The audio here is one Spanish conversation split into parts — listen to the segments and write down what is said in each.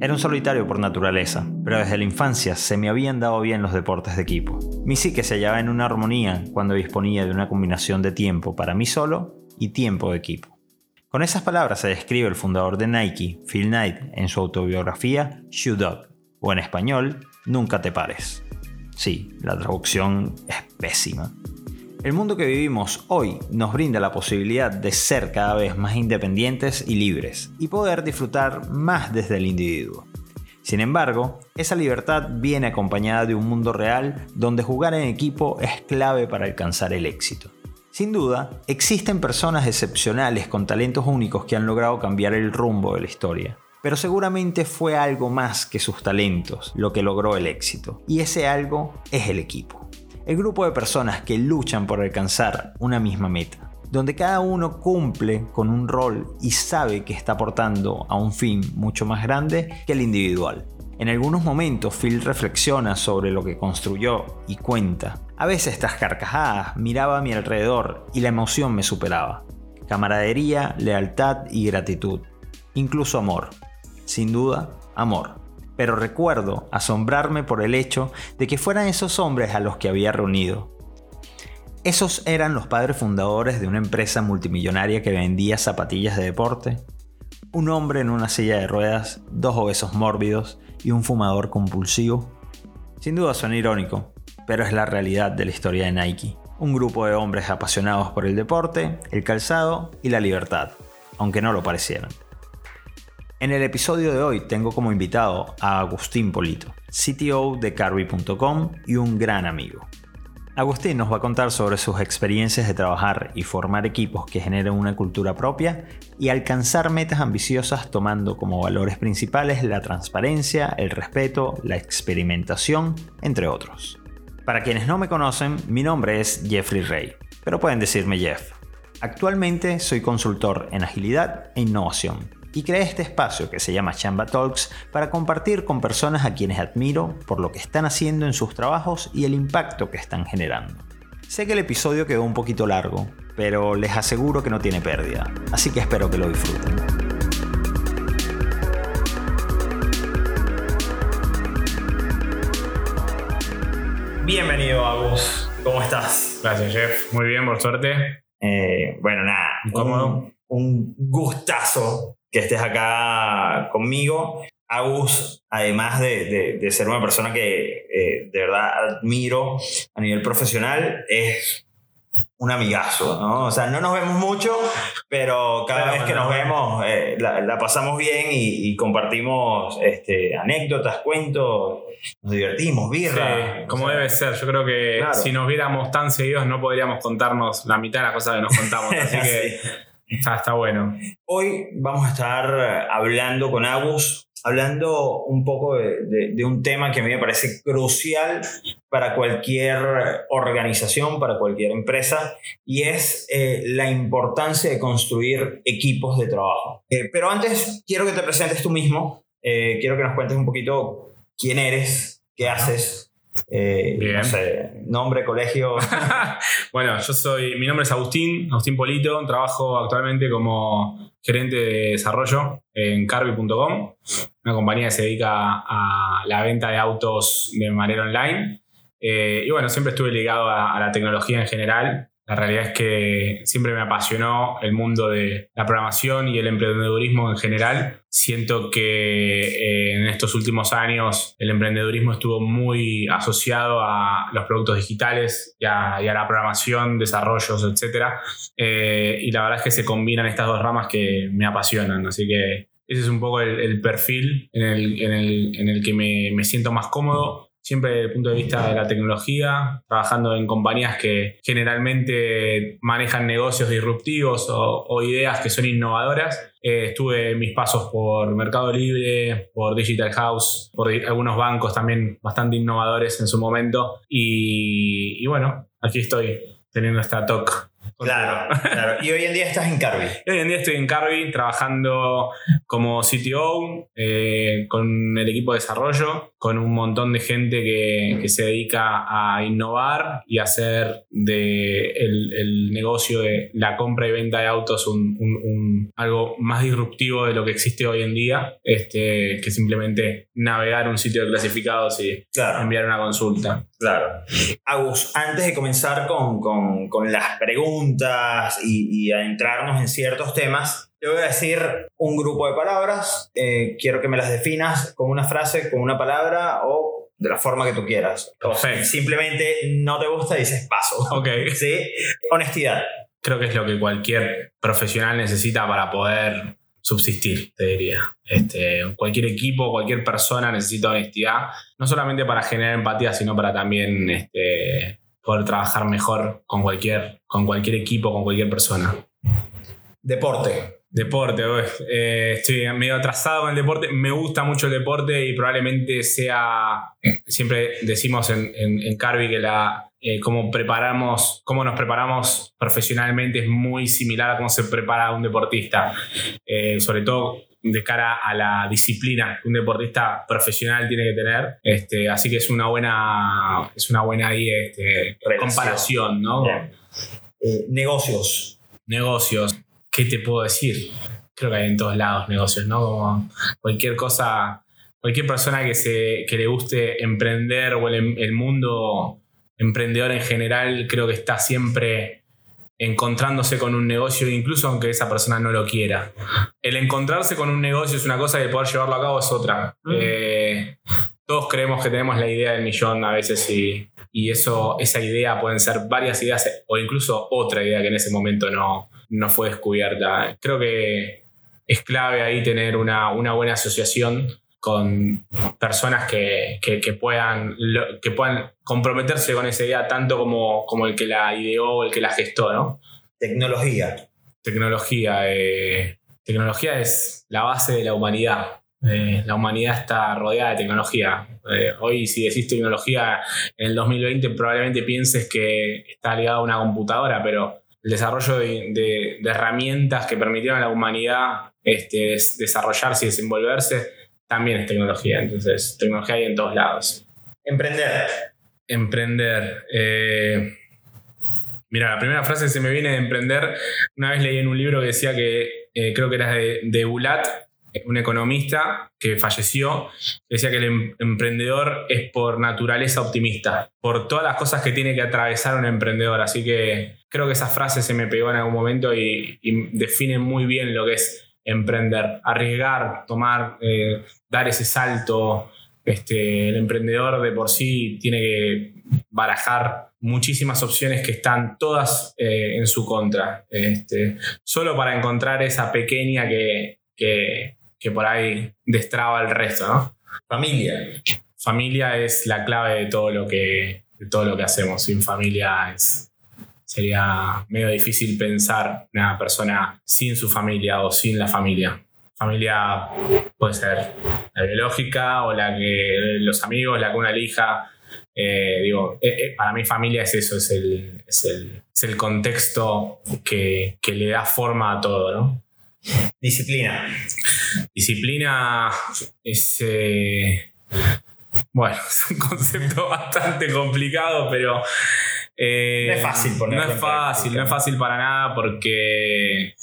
Era un solitario por naturaleza, pero desde la infancia se me habían dado bien los deportes de equipo. Mi psique se hallaba en una armonía cuando disponía de una combinación de tiempo para mí solo y tiempo de equipo. Con esas palabras se describe el fundador de Nike, Phil Knight, en su autobiografía Shoe Dog, o en español, Nunca te pares. Sí, la traducción es pésima. El mundo que vivimos hoy nos brinda la posibilidad de ser cada vez más independientes y libres, y poder disfrutar más desde el individuo. Sin embargo, esa libertad viene acompañada de un mundo real donde jugar en equipo es clave para alcanzar el éxito. Sin duda, existen personas excepcionales con talentos únicos que han logrado cambiar el rumbo de la historia. Pero seguramente fue algo más que sus talentos lo que logró el éxito. Y ese algo es el equipo el grupo de personas que luchan por alcanzar una misma meta, donde cada uno cumple con un rol y sabe que está aportando a un fin mucho más grande que el individual. En algunos momentos Phil reflexiona sobre lo que construyó y cuenta. A veces tras carcajadas miraba a mi alrededor y la emoción me superaba. Camaradería, lealtad y gratitud. Incluso amor. Sin duda, amor pero recuerdo asombrarme por el hecho de que fueran esos hombres a los que había reunido. Esos eran los padres fundadores de una empresa multimillonaria que vendía zapatillas de deporte, un hombre en una silla de ruedas, dos obesos mórbidos y un fumador compulsivo. Sin duda suena irónico, pero es la realidad de la historia de Nike. Un grupo de hombres apasionados por el deporte, el calzado y la libertad, aunque no lo parecieran. En el episodio de hoy tengo como invitado a Agustín Polito, CTO de Carby.com y un gran amigo. Agustín nos va a contar sobre sus experiencias de trabajar y formar equipos que generen una cultura propia y alcanzar metas ambiciosas tomando como valores principales la transparencia, el respeto, la experimentación, entre otros. Para quienes no me conocen, mi nombre es Jeffrey Rey, pero pueden decirme Jeff. Actualmente soy consultor en agilidad e innovación y creé este espacio que se llama Chamba Talks para compartir con personas a quienes admiro por lo que están haciendo en sus trabajos y el impacto que están generando. Sé que el episodio quedó un poquito largo, pero les aseguro que no tiene pérdida, así que espero que lo disfruten. Bienvenido, Agus. ¿Cómo estás? Gracias, Jeff. Muy bien, por suerte. Eh, bueno, nada. ¿Cómo? un gustazo que estés acá conmigo. Agus, además de, ser una persona que eh, de verdad admiro a nivel profesional, es un amigazo, ¿no? O sea, no nos vemos mucho, pero cada vez que nos vemos eh, la, pasamos bien y, compartimos este, anécdotas, cuentos, nos divertimos, birra. Sí, como debe ser. Yo creo que si nos viéramos tan seguidos no podríamos contarnos la mitad de las cosas que nos contamos. Así que Está, bueno. Hoy vamos a estar hablando con Agus, hablando un poco de, un tema que a mí me parece crucial para cualquier organización, para cualquier empresa, y es eh, la importancia de construir equipos de trabajo. Eh, pero antes, quiero que te presentes tú mismo, eh, quiero que nos cuentes un poquito quién eres, qué haces, eh, Bien. nombre, colegio. bueno, yo soy, mi nombre es Agustín, Agustín Polito, trabajo actualmente como gerente de desarrollo en Carby.com, una compañía que se dedica a la venta de autos de manera online. Eh, y bueno, siempre estuve ligado a la tecnología en general, la realidad es que siempre me apasionó el mundo de la programación y el emprendedurismo en general. Siento que eh, en estos últimos años el emprendedurismo estuvo muy asociado a los productos digitales y a, la programación, desarrollos, etc. Eh, y la verdad es que se combinan estas dos ramas que me apasionan. Así que ese es un poco el, perfil en el, que me, me siento más cómodo siempre desde el punto de vista de la tecnología, trabajando en compañías que generalmente manejan negocios disruptivos o, ideas que son innovadoras. Eh, estuve mis pasos por Mercado Libre, por Digital House, por algunos bancos también bastante innovadores en su momento. Y, y bueno, aquí estoy teniendo esta talk Claro, claro. Y hoy en día estás en Carby. hoy en día estoy en Carby trabajando como CTO eh, con el equipo de desarrollo, con un montón de gente que, que se dedica a innovar y hacer de el, negocio de la compra y venta de autos un, un, algo más disruptivo de lo que existe hoy en día, este, que simplemente navegar un sitio de clasificados y enviar una consulta. Claro. Agus, antes de comenzar con, con, con las preguntas y, y adentrarnos en ciertos temas, te voy a decir un grupo de palabras. Eh, quiero que me las definas con una frase, con una palabra o de la forma que tú quieras. O simplemente no te gusta y dices paso. Ok. ¿Sí? Honestidad. Creo que es lo que cualquier profesional necesita para poder subsistir, te diría. Este, cualquier equipo, cualquier persona necesita honestidad, no solamente para generar empatía, sino para también este, poder trabajar mejor con cualquier, con cualquier equipo, con cualquier persona. Deporte. Deporte, eh, estoy medio atrasado con el deporte. Me gusta mucho el deporte y probablemente sea. Siempre decimos en, en, Carby que la, eh, cómo preparamos, cómo nos preparamos profesionalmente es muy similar a cómo se prepara un deportista. Eh, sobre todo de cara a la disciplina que un deportista profesional tiene que tener. Este, así que es una buena, es una buena este, comparación, ¿no? negocios. Negocios. ¿qué te puedo decir? Creo que hay en todos lados negocios, ¿no? Como cualquier cosa, cualquier persona que, se, que le guste emprender o el, mundo emprendedor en general, creo que está siempre encontrándose con un negocio, incluso aunque esa persona no lo quiera. El encontrarse con un negocio es una cosa y el poder llevarlo a cabo es otra. Mm. Eh, todos creemos que tenemos la idea del millón a veces y, y, eso, esa idea pueden ser varias ideas o incluso otra idea que en ese momento no, no fue descubierta. Creo que es clave ahí tener una, buena asociación con personas que, puedan, que puedan comprometerse con esa idea tanto como, como el que la ideó o el que la gestó, ¿no? Tecnología. Tecnología. Eh, tecnología es la base de la humanidad. Eh, la humanidad está rodeada de tecnología. Eh, hoy si decís tecnología en el 2020 probablemente pienses que está ligado a una computadora, pero el desarrollo de, herramientas que permitieron a la humanidad este, desarrollarse y desenvolverse, también es tecnología. Entonces, tecnología hay en todos lados. Emprender. Emprender. Eh, mira, la primera frase que se me viene de emprender, una vez leí en un libro que decía que eh, creo que era de, de Bulat, un economista que falleció, decía que el em-, emprendedor es por naturaleza optimista, por todas las cosas que tiene que atravesar un emprendedor. Así que creo que esa frase se me pegó en algún momento y, define muy bien lo que es emprender, arriesgar, tomar, eh, dar ese salto. Este, el emprendedor de por sí tiene que barajar muchísimas opciones que están todas eh, en su contra, este, solo para encontrar esa pequeña que, que por ahí destraba el resto, ¿no? Familia. Familia es la clave de todo lo que, todo lo que hacemos. Sin familia sería medio difícil pensar una persona sin su familia o sin la familia. Familia puede ser la biológica o la que los amigos, la que una elija. Eh, digo, eh, eh, para mí familia es eso, es el, es el, contexto que, que, le da forma a todo, ¿no? Disciplina. Disciplina es. Bueno, es un concepto bastante complicado, pero. Eh, no es fácil ponerlo. No es fácil, no es fácil para nada porque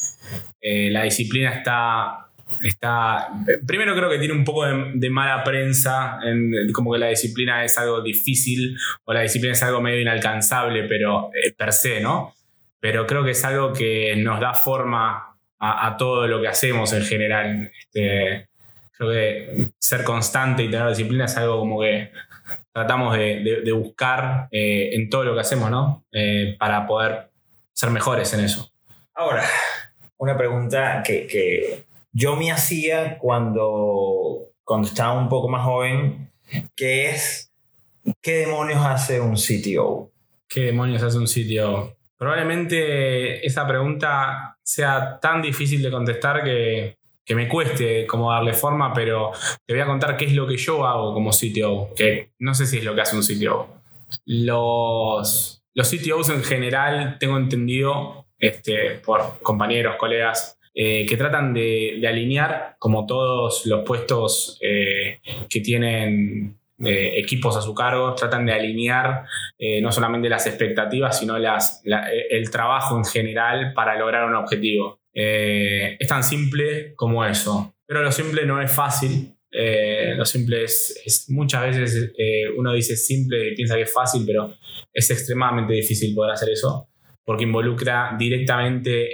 eh, la disciplina está. Está, primero creo que tiene un poco de, mala prensa, como que la disciplina es algo difícil o la disciplina es algo medio inalcanzable, pero per se, ¿no? Pero creo que es algo que nos da forma a, todo lo que hacemos en general. Este, creo que ser constante y tener disciplina es algo como que tratamos de, buscar eh, en todo lo que hacemos, ¿no? Eh, para poder ser mejores en eso. Ahora, una pregunta que, yo me hacía cuando, cuando estaba un poco más joven, que es, ¿qué demonios hace un CTO? ¿Qué demonios hace un CTO? Probablemente esa pregunta sea tan difícil de contestar que, me cueste como darle forma, pero te voy a contar qué es lo que yo hago como CTO, que no sé si es lo que hace un CTO. Los, los CTOs en general, tengo entendido, este, por compañeros, colegas, eh, que tratan de, alinear, como todos los puestos eh, que tienen eh, equipos a su cargo, tratan de alinear no solamente las expectativas, sino las, el trabajo en general para lograr un objetivo. Es tan simple como eso, pero lo simple no es fácil. lo simple es, muchas veces uno dice simple y piensa que es fácil, pero es extremadamente difícil poder hacer eso porque involucra directamente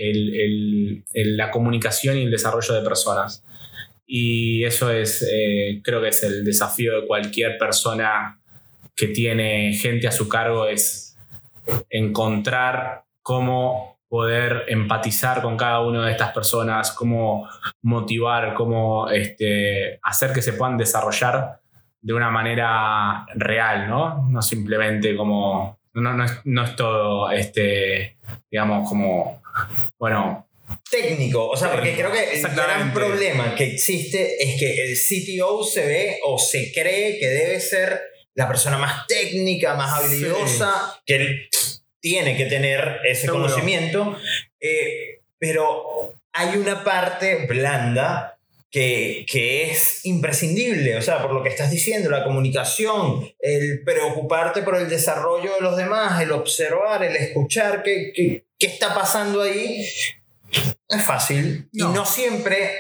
la comunicación y el desarrollo de personas. Y eso es, eh, creo que es el desafío de cualquier persona que tiene gente a su cargo, es encontrar cómo poder empatizar con cada una de estas personas, cómo motivar, cómo este, hacer que se puedan desarrollar de una manera real, ¿no? No simplemente como no, es, todo, este, digamos, como, bueno, técnico, o sea, porque creo que el gran problema que existe es que el CTO se ve o se cree que debe ser la persona más técnica, más habilidosa, que tiene que tener ese conocimiento, eh, pero hay una parte blanda que, es imprescindible, o sea, por lo que estás diciendo, la comunicación, el preocuparte por el desarrollo de los demás, el observar, el escuchar qué, qué, está pasando ahí, es fácil. Y no siempre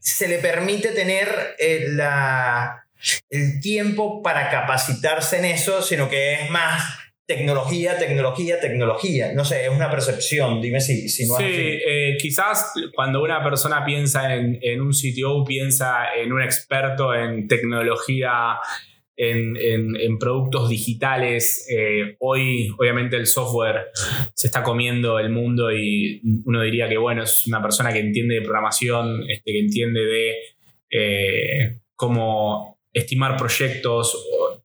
se le permite tener eh, la, el tiempo para capacitarse en eso, sino que es más tecnología, tecnología, tecnología. No sé, es una percepción, dime si, si no Sí, eh, quizás cuando una persona piensa en, un CTO, piensa en un experto en tecnología, en, productos digitales. Eh, hoy, obviamente, el software se está comiendo el mundo y uno diría que, bueno, es una persona que entiende de programación, este, que entiende de eh, cómo estimar proyectos,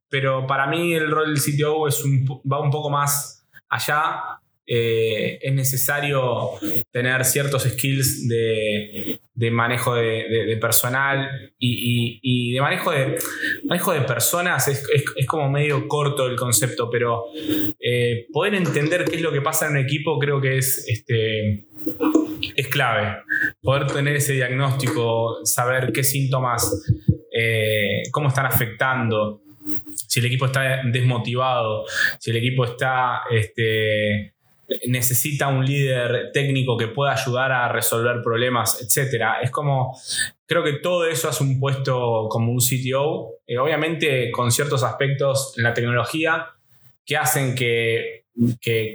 pero para mí el rol del CTO es va un poco más allá. Eh, es necesario tener ciertos skills de, manejo de, personal y, de manejo de, manejo de personas. Es, como medio corto el concepto, pero eh, poder entender qué es lo que pasa en un equipo creo que es, este, es clave. Poder tener ese diagnóstico, saber qué síntomas, eh, cómo están afectando si el equipo está desmotivado, si el equipo está, este, necesita un líder técnico que pueda ayudar a resolver problemas, etc. Es como, creo que todo eso hace un puesto como un CTO, eh, obviamente con ciertos aspectos en la tecnología que hacen que,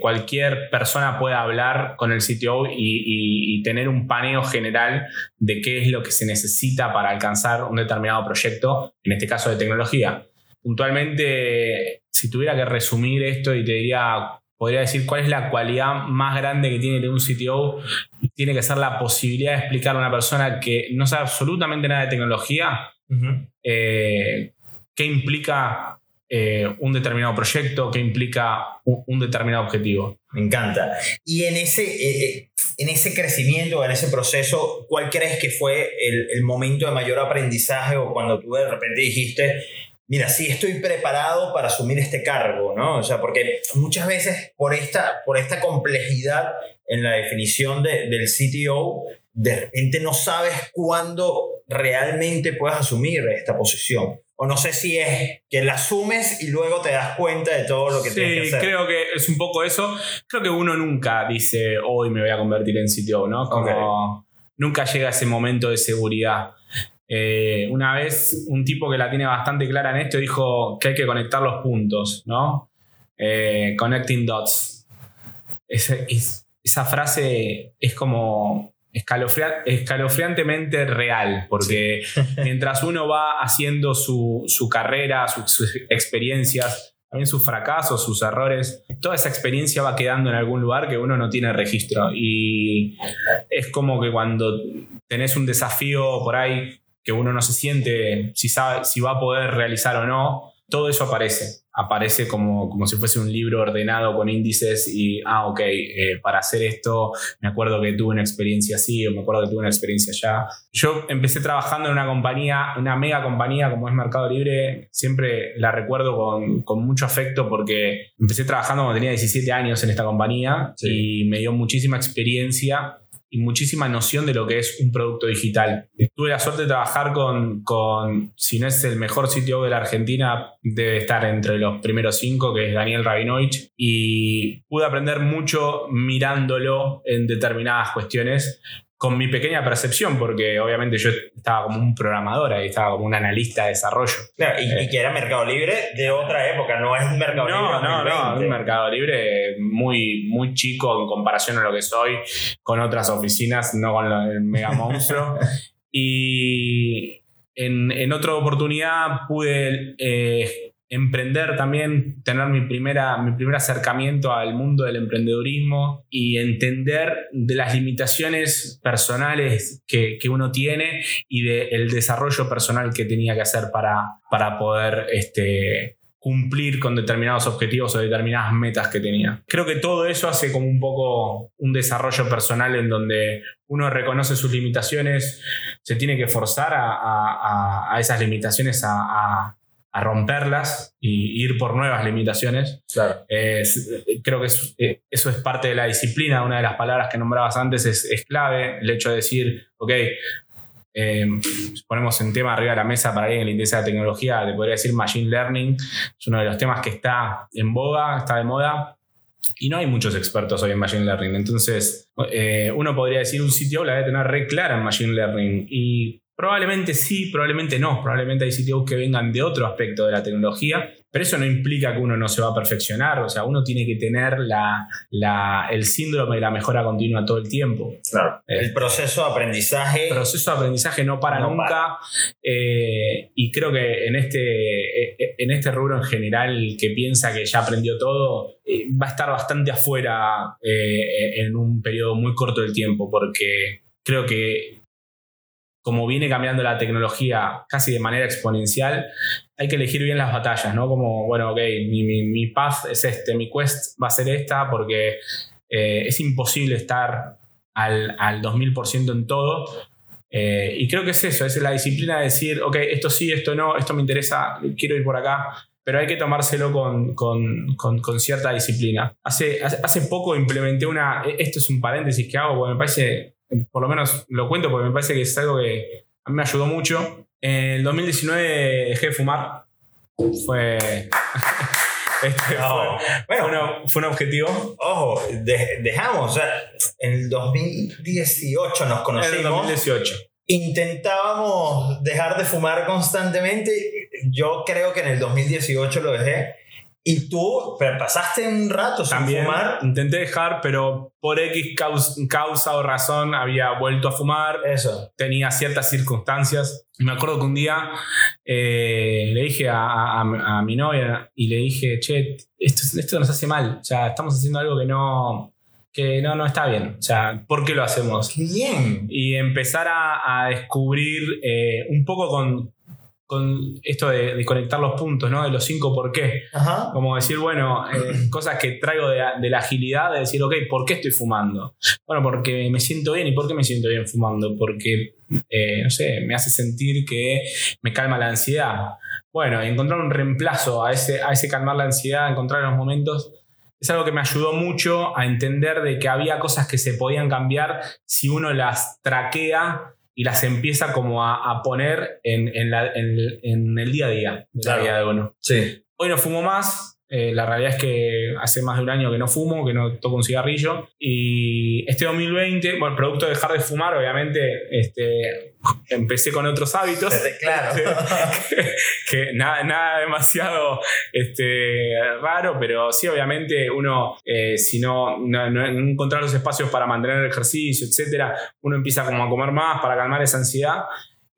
cualquier persona pueda hablar con el CTO y, tener un paneo general de qué es lo que se necesita para alcanzar un determinado proyecto, en este caso de tecnología. Puntualmente, si tuviera que resumir esto y te diría, podría decir cuál es la cualidad más grande que tiene un CTO, tiene que ser la posibilidad de explicarle a una persona que no sabe absolutamente nada de tecnología, eh, qué implica eh, un determinado proyecto, qué implica un, determinado objetivo. Me encanta. Y en ese, eh, en ese crecimiento, en ese proceso, ¿cuál crees que fue el, momento de mayor aprendizaje o cuando tú de repente dijiste, mira, sí estoy preparado para asumir este cargo, ¿no? O sea, porque muchas veces por esta, por esta complejidad en la definición del CTO, de repente no sabes cuándo realmente puedes asumir esta posición. O no sé si es que la asumes y luego te das cuenta de todo lo que tienes que hacer. creo que es un poco eso. Creo que uno nunca dice, hoy me voy a convertir en CTO, ¿no? Como nunca llega ese momento de seguridad. Eh, una vez un tipo que la tiene bastante clara en esto dijo que hay que conectar los puntos, ¿no? Eh, connecting dots. esa frase es como escalofriantemente real, porque mientras uno va haciendo su, carrera, sus, experiencias, también sus fracasos, sus errores, toda esa experiencia va quedando en algún lugar que uno no tiene registro. Y es como que cuando tenés un desafío por ahí que uno no se siente si, sabe, si va a poder realizar o no, todo eso aparece. Aparece como, como si fuese un libro ordenado con índices y, ah, ok, eh, para hacer esto me acuerdo que tuve una experiencia así o me acuerdo que tuve una experiencia allá. Yo empecé trabajando en una compañía, una mega compañía como es Mercado Libre, siempre la recuerdo con, con mucho afecto porque empecé trabajando cuando tenía 17 años en esta compañía y me dio muchísima experiencia y muchísima noción de lo que es un producto digital. Tuve la suerte de trabajar con, con si no es el mejor sitio de la Argentina, debe estar entre los primeros cinco, que es Daniel Rabinovich, y pude aprender mucho mirándolo en determinadas cuestiones con mi pequeña percepción, porque obviamente yo estaba como un programador ahí, estaba como un analista de desarrollo. Claro, y, Eh. que era Mercado Libre de otra época, no es un Mercado Libre. No, no, no, 2020. un mercado libre muy, muy chico en comparación a lo que soy, con otras oficinas, no con lo- el mega monstruo. y en, en otra oportunidad pude eh, emprender también, tener mi, primera, mi primer acercamiento al mundo del emprendedurismo y entender de las limitaciones personales que, que uno tiene y del desarrollo personal que tenía que hacer para, para poder este, cumplir con determinados objetivos o determinadas metas que tenía. Creo que todo eso hace como un poco un desarrollo personal en donde uno reconoce sus limitaciones, se tiene que forzar a- a- a esas limitaciones a, a- romperlas y ir por nuevas limitaciones. Claro. Es- creo que es- eh, eso es parte de la disciplina. Una de las palabras que nombrabas antes es, es clave. El hecho de decir, ok, eh, ponemos un tema arriba de la mesa para alguien que le interesa la tecnología, te podría decir Machine Learning. Es uno de los temas que está en boga, está de moda. Y no hay muchos expertos hoy en Machine Learning. Entonces, eh, uno podría decir un sitio la debe tener re clara en Machine Learning. Y probablemente sí, probablemente no. Probablemente hay sitios que vengan de otro aspecto de la tecnología. Pero eso no implica que uno no se va a perfeccionar. O sea, uno tiene que tener la, la- el síndrome de la mejora continua todo el tiempo. Claro. Eh, El proceso de aprendizaje. el proceso de aprendizaje no para No nunca eh, y creo que en este, eh, en este rubro en general que piensa que ya aprendió todo eh, va a estar bastante afuera en un periodo muy corto del tiempo porque creo que como viene cambiando la tecnología casi de manera exponencial, hay que elegir bien las batallas, ¿no? Como, bueno, ok, mi, mi, mi path es este, mi quest va a ser esta, porque eh, es imposible estar al, al 2000% en todo. Eh, y creo que es eso, es la disciplina de decir, ok, esto sí, esto no, esto me interesa, quiero ir por acá, pero hay que tomárselo con, con- con- con cierta disciplina. Hace, hace, poco implementé una, esto es un paréntesis que hago, porque me parece, por lo menos lo cuento porque me parece que es algo que a mí me ayudó mucho. En el 2019 dejé de fumar. Fue... este, No. fue, Bueno, fue una- fue un objetivo. ojo, de- dejamos, o sea, en el 2018 nos En el conocimos. 2018. Intentábamos dejar de fumar constantemente. Yo creo que en el 2018 lo dejé. Y tú pero pasaste un rato sin También fumar. intenté dejar, pero por X caus- causa o razón había vuelto a fumar. Eso. tenía ciertas circunstancias. Me acuerdo que un día eh, le dije a, a- a mi novia y le dije, che, esto, esto nos hace mal. O sea, estamos haciendo algo que no, que no, no está bien. O sea, ¿por qué lo hacemos? Qué bien. Y empezar a, a descubrir eh, un poco con, con esto de, de conectar los puntos, ¿no? De los cinco por qué. Ajá. Como decir, bueno, eh, cosas que traigo de, de la agilidad, de decir, ok, ¿por qué estoy fumando? Bueno, porque me siento bien. ¿Y por qué me siento bien fumando? Porque, eh, no sé, me hace sentir que me calma la ansiedad. Bueno, encontrar un reemplazo a ese, a ese calmar la ansiedad, encontrar los momentos, es algo que me ayudó mucho a entender de que había cosas que se podían cambiar si uno las traquea y las empieza como a, a poner en, en la- en- en el día a día de Claro. la vida de uno. Sí. Hoy no fumo más. Eh, la realidad es que hace más de un año que no fumo, que no toco un cigarrillo. Y este 2020, bueno, producto de dejar de fumar, obviamente, este, empecé con otros hábitos. Claro. que, que nada, nada demasiado este, raro, pero sí, obviamente, uno, eh, si no, no, no encontrar los espacios para mantener el ejercicio, etcétera, uno empieza como a comer más para calmar esa ansiedad.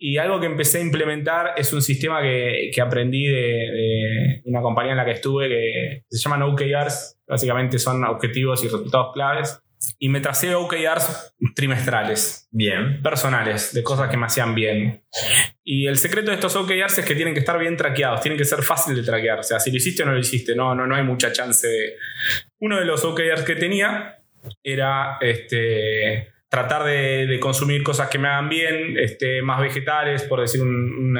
Y algo que empecé a implementar es un sistema que, que aprendí de, de una compañía en la que estuve que se llama OKRs. Básicamente son objetivos y resultados claves. y me tracé OKRs trimestrales. Bien. Personales, de cosas que me hacían bien. Y el secreto de estos OKRs es que tienen que estar bien traqueados, tienen que ser fácil de traquear. O sea, si lo hiciste o no lo hiciste, no, no, no hay mucha chance de... Uno de los OKRs que tenía era este, tratar de, consumir cosas que me hagan bien, este, más vegetales, por decir un,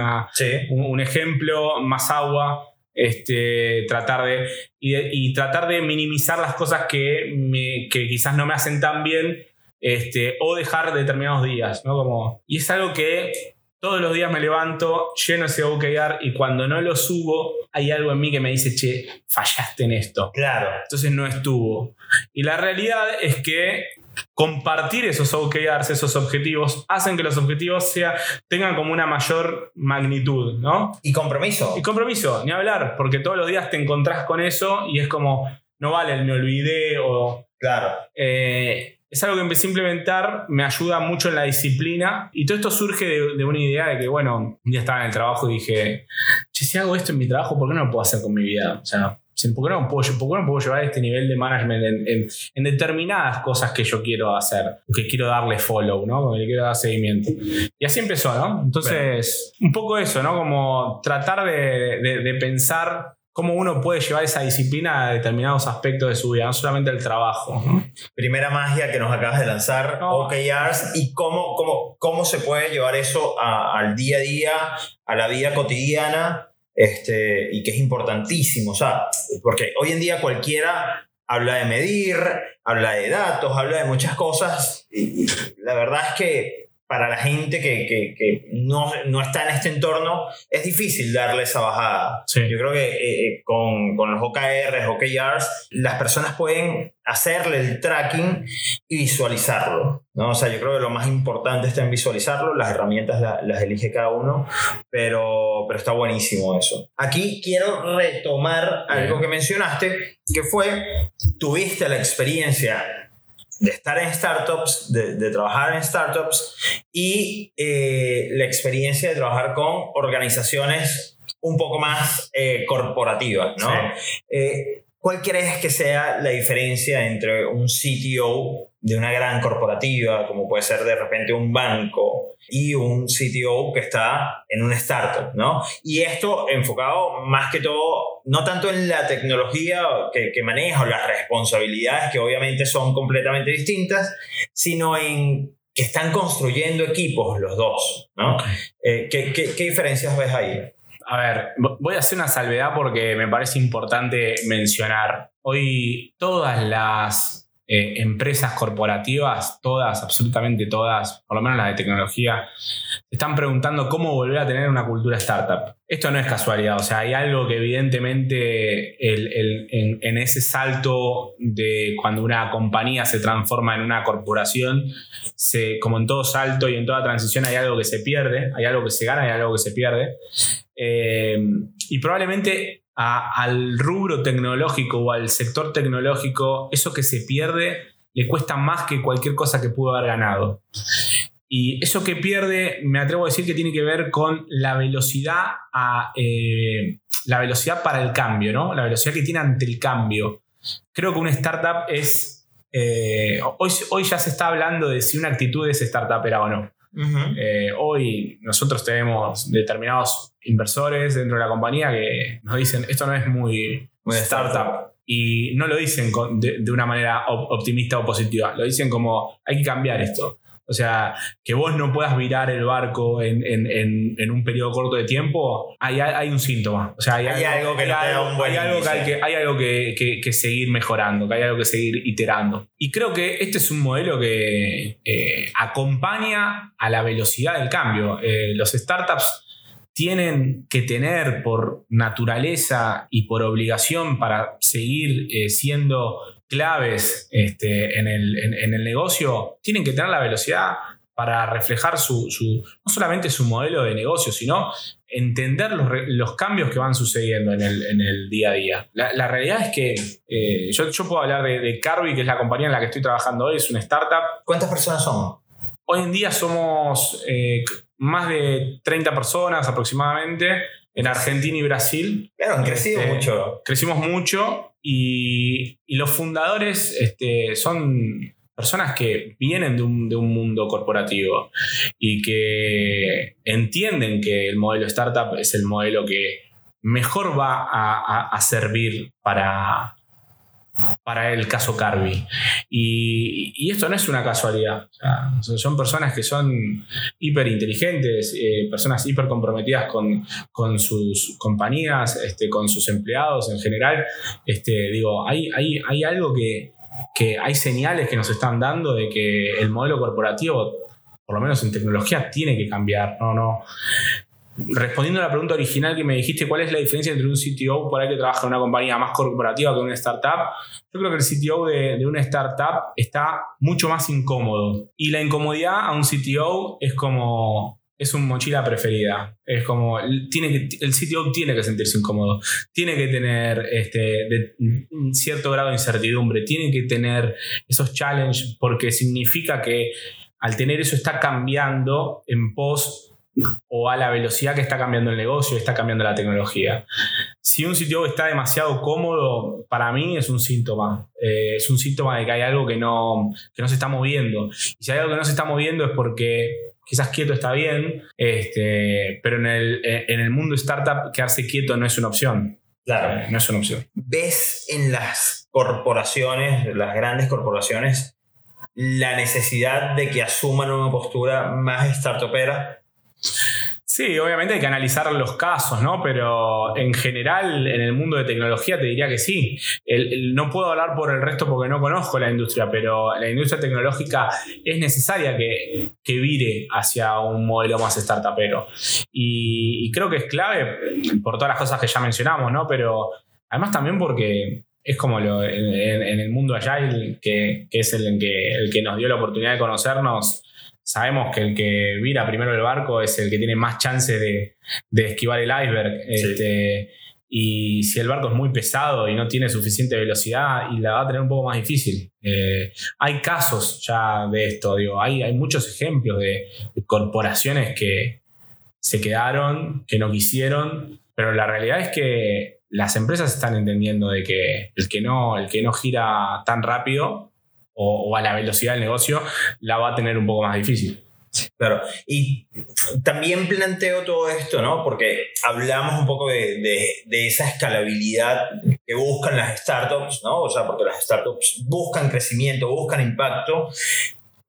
un, ejemplo, más agua, este, tratar de y, tratar de minimizar las cosas que, me, que quizás no me hacen tan bien este, o dejar determinados días, ¿no? Como, y es algo que todos los días me levanto, lleno ese OKR y cuando no lo subo, hay algo en mí que me dice, che, fallaste en esto. Claro. Entonces no estuvo. Y la realidad es que compartir esos OKRs, esos objetivos, hacen que los objetivos sea, tengan como una mayor magnitud, ¿no? Y compromiso. Y compromiso, ni hablar, porque todos los días te encontrás con eso y es como, no vale el me olvidé o... Claro. Eh, es algo que empecé a implementar, me ayuda mucho en la disciplina y todo esto surge de, una idea de que, bueno, un día estaba en el trabajo y dije, si hago esto en mi trabajo, ¿por qué no lo puedo hacer con mi vida? O sea, ¿Por qué, no puedo, ¿Por no puedo llevar este nivel de management en, determinadas cosas que yo quiero hacer? Que quiero darle follow, ¿no? Que le quiero dar seguimiento. Y así empezó, ¿no? Entonces, un poco eso, ¿no? Como tratar de, pensar cómo uno puede llevar esa disciplina a determinados aspectos de su vida, no solamente el trabajo. Primera magia que nos acabas de lanzar, OKRs, y cómo, cómo, cómo se puede llevar eso al día a día, a la vida cotidiana este, y que es importantísimo, o sea, porque hoy en día cualquiera habla de medir, habla de datos, habla de muchas cosas, y la verdad es que para la gente que, que, que no, no, está en este entorno, es difícil darle esa bajada. Yo creo que eh, eh, con, con, los OKRs, OKRs, las personas pueden hacerle el tracking y visualizarlo. ¿no? O sea, yo creo que lo más importante está en visualizarlo, las herramientas las elige cada uno, pero, pero está buenísimo eso. Aquí quiero retomar algo que mencionaste, que fue, tuviste la experiencia de estar en startups, de, trabajar en startups y eh, la experiencia de trabajar con organizaciones un poco más eh, corporativas, ¿no? Eh, ¿Cuál crees que sea la diferencia entre un CTO de una gran corporativa, como puede ser de repente un banco, y un CTO que está en una startup, ¿no? Y esto enfocado más que todo, no tanto en la tecnología que, que maneja o las responsabilidades, que obviamente son completamente distintas, sino en que están construyendo equipos los dos, ¿no? Eh, ¿qué, qué, qué diferencias ves ahí? A ver, voy a hacer una salvedad porque me parece importante mencionar. Hoy todas las eh, empresas corporativas, todas, absolutamente todas, por lo menos las de tecnología, están preguntando cómo volver a tener una cultura startup. Esto no es casualidad, o sea, hay algo que evidentemente en, ese salto de cuando una compañía se transforma en una corporación, se, como en todo salto y en toda transición hay algo que se pierde, hay algo que se gana y hay algo que se pierde. Eh, y probablemente al rubro tecnológico o al sector tecnológico, eso que se pierde le cuesta más que cualquier cosa que pudo haber ganado. Y eso que pierde, me atrevo a decir que tiene que ver con la velocidad a, eh, la velocidad para el cambio, ¿no? La velocidad que tiene ante el cambio. Creo que una startup es. Eh, hoy, hoy ya se está hablando de si una actitud es startupera o no. Eh, hoy nosotros tenemos determinados inversores dentro de la compañía que nos dicen esto no es muy, startup. Y no lo dicen de, una manera optimista o positiva, lo dicen como hay que cambiar esto. O sea, que vos no puedas virar el barco en, un periodo corto de tiempo, hay, hay un síntoma. O sea, hay, algo, que hay algo, hay algo que, hay algo que, seguir mejorando, que hay algo que seguir iterando. Y creo que este es un modelo que eh, acompaña a la velocidad del cambio. Eh, los startups tienen que tener por naturaleza y por obligación para seguir eh, siendo claves este, en, el, negocio tienen que tener la velocidad para reflejar su, no solamente su modelo de negocio, sino entender los, cambios que van sucediendo en el, día a día. La, realidad es que eh, yo, puedo hablar de, Carby, que es la compañía en la que estoy trabajando hoy, es una startup. ¿Cuántas personas son? Hoy en día somos eh, más de 30 personas aproximadamente en Argentina y Brasil. Claro, han crecido este, mucho. Crecimos mucho y, los fundadores este, son personas que vienen de un, de un, mundo corporativo y que entienden que el modelo startup es el modelo que mejor va a servir para, para el caso Carby. Y, esto no es una casualidad. son personas que son hiper inteligentes, eh, personas hiper comprometidas con, sus compañías, este, con sus empleados en general. Este, digo, hay algo que, que hay señales que nos están dando de que el modelo corporativo, por lo menos en tecnología, tiene que cambiar. No, no respondiendo a la pregunta original que me dijiste, ¿cuál es la diferencia entre un CTO por ahí que trabaja en una compañía más corporativa que una startup? Yo creo que el CTO de, una startup está mucho más incómodo. Y la incomodidad a un CTO es como es un mochila preferida. Es como, tiene que, el CTO tiene que sentirse incómodo, tiene que tener este, un cierto grado de incertidumbre, tiene que tener esos challenges porque significa que al tener eso está cambiando en pos o a la velocidad que está cambiando el negocio, está cambiando la tecnología. Si un sitio está demasiado cómodo, para mí es un síntoma. Eh, es un síntoma de que hay algo que no, no se está moviendo. Y si hay algo que no se está moviendo es porque quizás quieto está bien, este, pero en el, en el mundo startup quedarse quieto no es una opción. Claro. Eh, no es una opción. ¿Ves en las corporaciones, las grandes corporaciones, la necesidad de que asuman una postura más startupera? Sí, obviamente hay que analizar los casos, ¿no? Pero en general, en el mundo de tecnología te diría que sí. no puedo hablar por el resto porque no conozco la industria, pero la industria tecnológica es necesaria que, que vire hacia un modelo más startupero. Y, creo que es clave por todas las cosas que ya mencionamos, ¿no? Pero además también porque es como lo, en, el mundo Agile, que, que es el, que, el que nos dio la oportunidad de conocernos sabemos que el que vira primero el barco es el que tiene más chance de, esquivar el iceberg. Este, y si el barco es muy pesado y no tiene suficiente velocidad, y la va a tener un poco más difícil. Eh, hay casos ya de esto, digo, hay, hay muchos ejemplos de, corporaciones que se quedaron, que no quisieron, pero la realidad es que las empresas están entendiendo de que el que no, el que no gira tan rápido o, a la velocidad del negocio, la va a tener un poco más difícil. Claro, y también planteo todo esto, ¿no? Porque hablamos un poco de, de, esa escalabilidad que buscan las startups, ¿no? O sea, porque las startups buscan crecimiento, buscan impacto,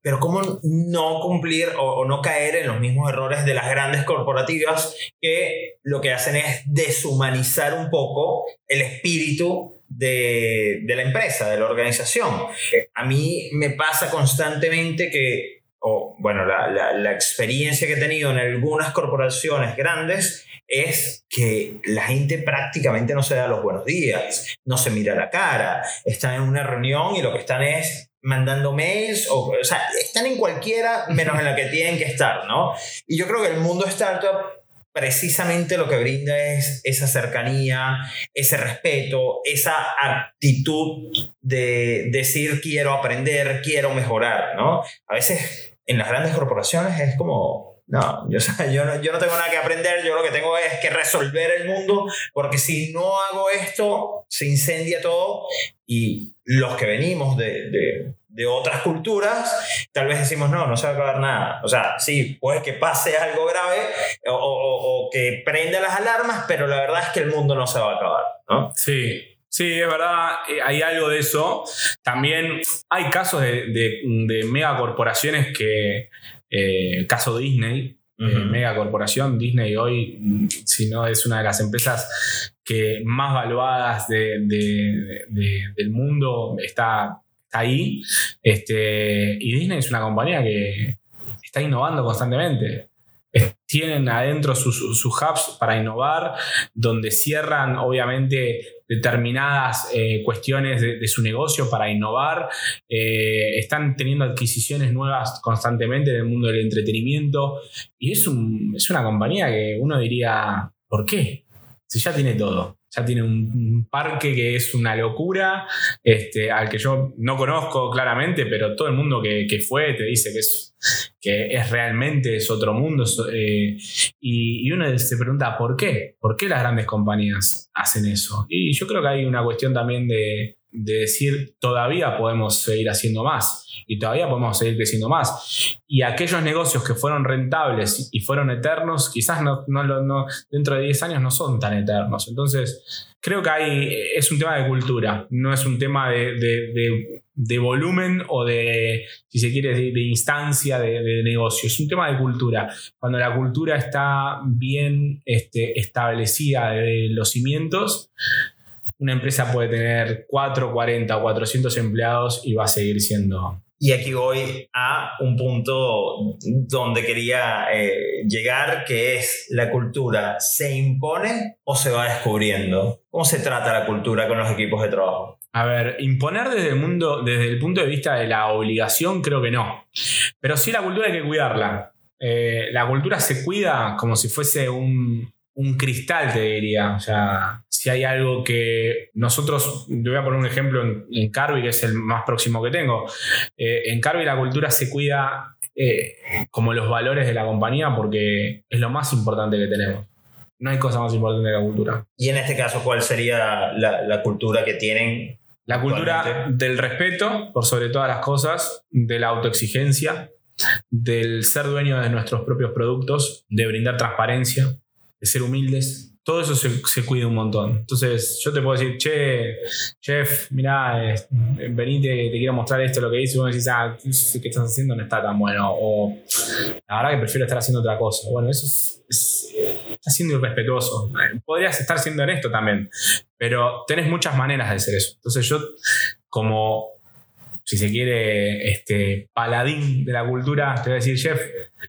pero cómo no cumplir o, no caer en los mismos errores de las grandes corporativas que lo que hacen es deshumanizar un poco el espíritu de, de la empresa, de la organización. A mí me pasa constantemente que, o bueno, la, la, la experiencia que he tenido en algunas corporaciones grandes es que la gente prácticamente no se da los buenos días, no se mira la cara, están en una reunión y lo que están es mandando mails, o, o sea, están en cualquiera menos en la que tienen que estar, ¿no? Y yo creo que el mundo startup precisamente lo que brinda es esa cercanía, ese respeto, esa actitud de decir quiero aprender, quiero mejorar, ¿no? A veces en las grandes corporaciones es como, no, yo, yo, no, yo no tengo nada que aprender, yo lo que tengo es que resolver el mundo, porque si no hago esto, se incendia todo y los que venimos de de otras culturas, tal vez decimos, no, no se va a acabar nada. O sea, sí, puede que pase algo grave o, o, que prenda las alarmas, pero la verdad es que el mundo no se va a acabar, ¿no? Sí. Sí, es verdad, eh, hay algo de eso. También hay casos de, de, megacorporaciones que, eh, caso Disney, uh megacorporación, Disney hoy, si no es una de las empresas que más valuadas de, del mundo, está ahí. Este, y Disney es una compañía que está innovando constantemente. Tienen adentro sus, hubs para innovar, donde cierran obviamente determinadas eh, cuestiones de, su negocio para innovar. Eh, están teniendo adquisiciones nuevas constantemente en el mundo del entretenimiento. Y es, es una compañía que uno diría, ¿por qué? Si ya tiene todo ya tiene un, parque que es una locura, este, al que yo no conozco claramente, pero todo el mundo que, fue te dice que es, que es realmente es otro mundo. Eh, y, uno se pregunta, ¿por qué? ¿Por qué las grandes compañías hacen eso? Y yo creo que hay una cuestión también de, de decir todavía podemos seguir haciendo más y todavía podemos seguir creciendo más. Y aquellos negocios que fueron rentables y fueron eternos, quizás no, no, dentro de 10 años no son tan eternos. Entonces, creo que hay, es un tema de cultura, no es un tema de, volumen o de, si se quiere, de, instancia de, negocio, es un tema de cultura. Cuando la cultura está bien este, establecida de los cimientos, una empresa puede tener 4, 40 o 400 empleados y va a seguir siendo y aquí voy a un punto donde quería eh, llegar, que es la cultura, ¿se impone o se va descubriendo? ¿Cómo se trata la cultura con los equipos de trabajo? A ver, imponer desde el mundo, desde el punto de vista de la obligación, creo que no. Pero sí la cultura hay que cuidarla. Eh, la cultura se cuida como si fuese un, un cristal, te diría. O sea, si hay algo que nosotros, te voy a poner un ejemplo en, Carvi, que es el más próximo que tengo. Eh, en Carvi la cultura se cuida eh, como los valores de la compañía porque es lo más importante que tenemos. No hay cosa más importante que la cultura. Y en este caso, ¿cuál sería la, cultura que tienen? La cultura del respeto, por sobre todas las cosas, de la autoexigencia, del ser dueño de nuestros propios productos, de brindar transparencia, de ser humildes, todo eso se, cuida un montón. Entonces, yo te puedo decir, che, chef, mirá, venite, te quiero mostrar esto, lo que hice, y vos decís, ah, ¿qué estás haciendo? No está tan bueno. O la verdad que prefiero estar haciendo otra cosa. Bueno, eso es, está siendo irrespetuoso. Podrías estar siendo esto también, pero tenés muchas maneras de hacer eso. Entonces, yo, como si se quiere, este paladín de la cultura, te voy a decir, Jeff,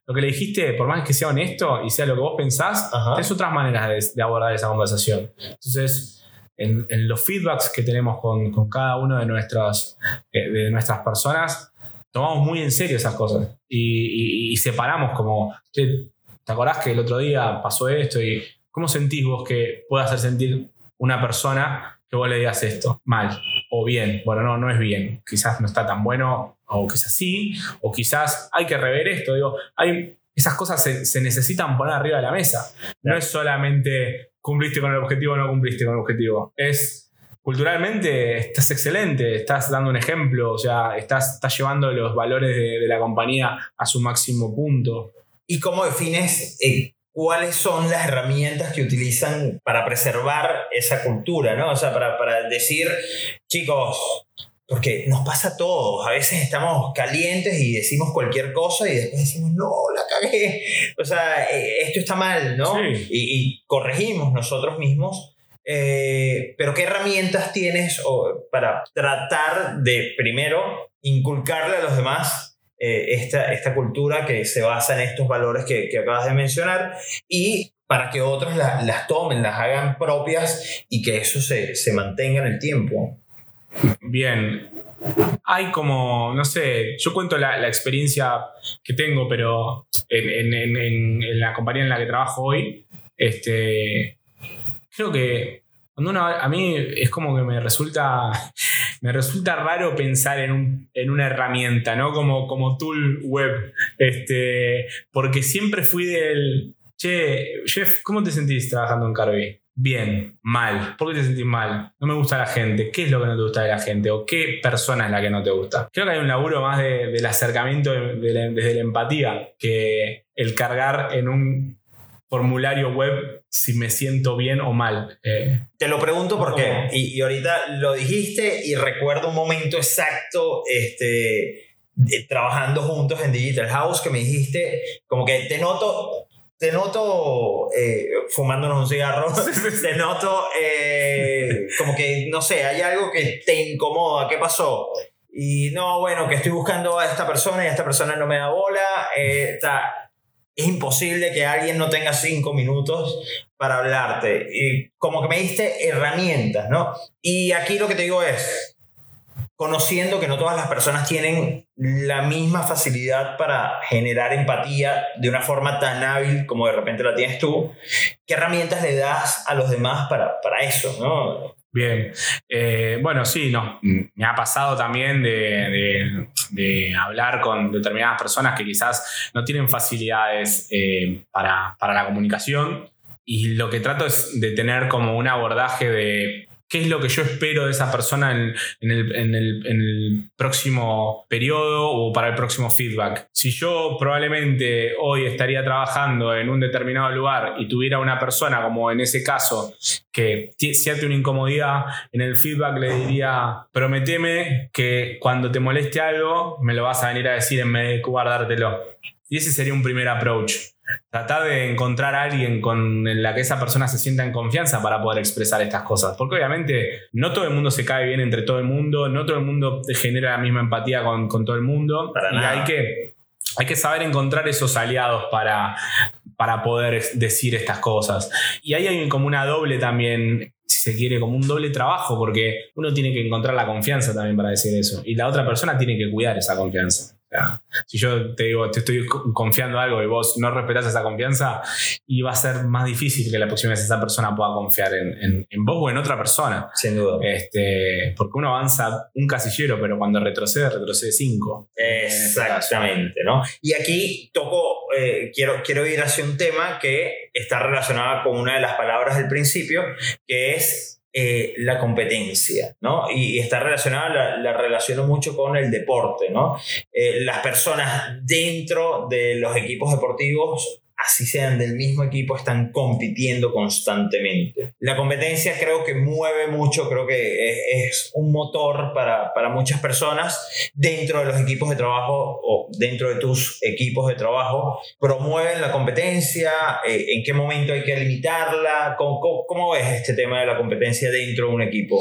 lo que le dijiste, por más que sea honesto y sea lo que vos pensás, es otras maneras de, abordar esa conversación. Entonces, en, los feedbacks que tenemos con, cada uno de nuestras, eh, de nuestras personas, tomamos muy en serio esas cosas y, separamos como, ¿te acordás que el otro día pasó esto y cómo sentís vos que puede hacer sentir una persona que vos le digas esto mal o bien. Bueno, no, no es bien. Quizás no está tan bueno o quizás sí, o quizás hay que rever esto. Digo, hay, esas cosas se, necesitan poner arriba de la mesa. No es solamente cumpliste con el objetivo o no cumpliste con el objetivo. Es culturalmente estás excelente, estás dando un ejemplo, o sea, estás, estás llevando los valores de, la compañía a su máximo punto. ¿Y cómo defines eh, cuáles son las herramientas que utilizan para preservar esa cultura, ¿no? O sea, para, para decir, chicos, porque nos pasa a todos, a veces estamos calientes y decimos cualquier cosa y después decimos, no, la cagué, o sea, eh, esto está mal, ¿no? Y, corregimos nosotros mismos. Eh, pero ¿qué herramientas tienes para tratar de, primero, inculcarle a los demás eh, esta, esta cultura que se basa en estos valores que, que acabas de mencionar y para que otros las tomen, las hagan propias y que eso se, se mantenga en el tiempo. Bien, hay como, no sé, yo cuento la, la experiencia que tengo, pero en, en, en, en, la compañía en la que trabajo hoy, este, creo que cuando uno, a mí es como que me resulta, me resulta raro pensar en, un, en una herramienta, ¿no? Como, como tool web. Este, porque siempre fui del, che, Jeff, ¿cómo te sentís trabajando en Carby? Bien, mal. ¿Por qué te sentís mal? No me gusta la gente. ¿Qué es lo que no te gusta de la gente? ¿O qué persona es la que no te gusta? Creo que hay un laburo más del acercamiento desde la empatía que el cargar en un formulario web si me siento bien o mal. Eh, Te lo pregunto porque, y, y, ahorita lo dijiste y recuerdo un momento exacto, este, trabajando juntos en Digital House, que me dijiste, como que te noto, te noto eh, fumándonos un cigarro, te noto eh, como que, no sé, hay algo que te incomoda, ¿qué pasó? Y no, bueno, que estoy buscando a esta persona y esta persona no me da bola, está es imposible que alguien no tenga cinco minutos para hablarte. Y como que me diste herramientas, ¿no? Y aquí lo que te digo es, conociendo que no todas las personas tienen la misma facilidad para generar empatía de una forma tan hábil como de repente la tienes tú, ¿qué herramientas le das a los demás para, para eso, ¿no? Bien, eh, bueno, sí, no. Me ha pasado también de, hablar con determinadas personas que quizás no tienen facilidades eh, para, la comunicación. Y lo que trato es de tener como un abordaje de qué es lo que yo espero de esa persona en, el, próximo periodo o para el próximo feedback. Si yo probablemente hoy estaría trabajando en un determinado lugar y tuviera una persona, como en ese caso, que siente una incomodidad, en el feedback le diría, prometeme que cuando te moleste algo, me lo vas a venir a decir en vez de guardártelo. Y ese sería un primer approach. Tratar de encontrar a alguien con la que esa persona se sienta en confianza para poder expresar estas cosas. Porque obviamente no todo el mundo se cae bien entre todo el mundo, no todo el mundo genera la misma empatía con, todo el mundo. y hay que, hay que saber encontrar esos aliados para, para poder decir estas cosas. Y ahí hay como una doble también si se quiere, como un doble trabajo, porque uno tiene que encontrar la confianza también para decir eso. Y la otra persona tiene que cuidar esa confianza si yo te digo, te estoy confiando algo y vos no respetas esa confianza, y va a ser más difícil que la próxima vez esa persona pueda confiar en, vos o en otra persona. Sin duda. Este, porque uno avanza un casillero, pero cuando retrocede, retrocede cinco. Exactamente, ¿no? Y aquí toco, eh, quiero, quiero ir hacia un tema que está relacionado con una de las palabras del principio, que es eh, la competencia, ¿no? Y, está relacionada, la, la, relaciono mucho con el deporte, ¿no? Eh, las personas dentro de los equipos deportivos así sean del mismo equipo, están compitiendo constantemente. La competencia creo que mueve mucho, creo que es, un motor para, para, muchas personas dentro de los equipos de trabajo o dentro de tus equipos de trabajo. Promueven la competencia, eh, en qué momento hay que limitarla, ¿Cómo, cómo, ves este tema de la competencia dentro de un equipo?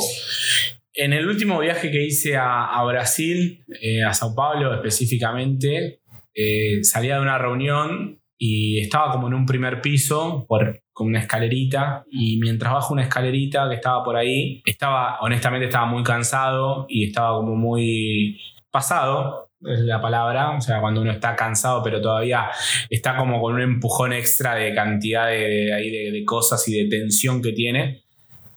En el último viaje que hice a, a Brasil, eh, a Sao Paulo específicamente, eh, salía de una reunión y estaba como en un primer piso por, con una escalerita y mientras bajo una escalerita que estaba por ahí, estaba, honestamente estaba muy cansado y estaba como muy pasado, es la palabra, o sea, cuando uno está cansado pero todavía está como con un empujón extra de cantidad de, de, de cosas y de tensión que tiene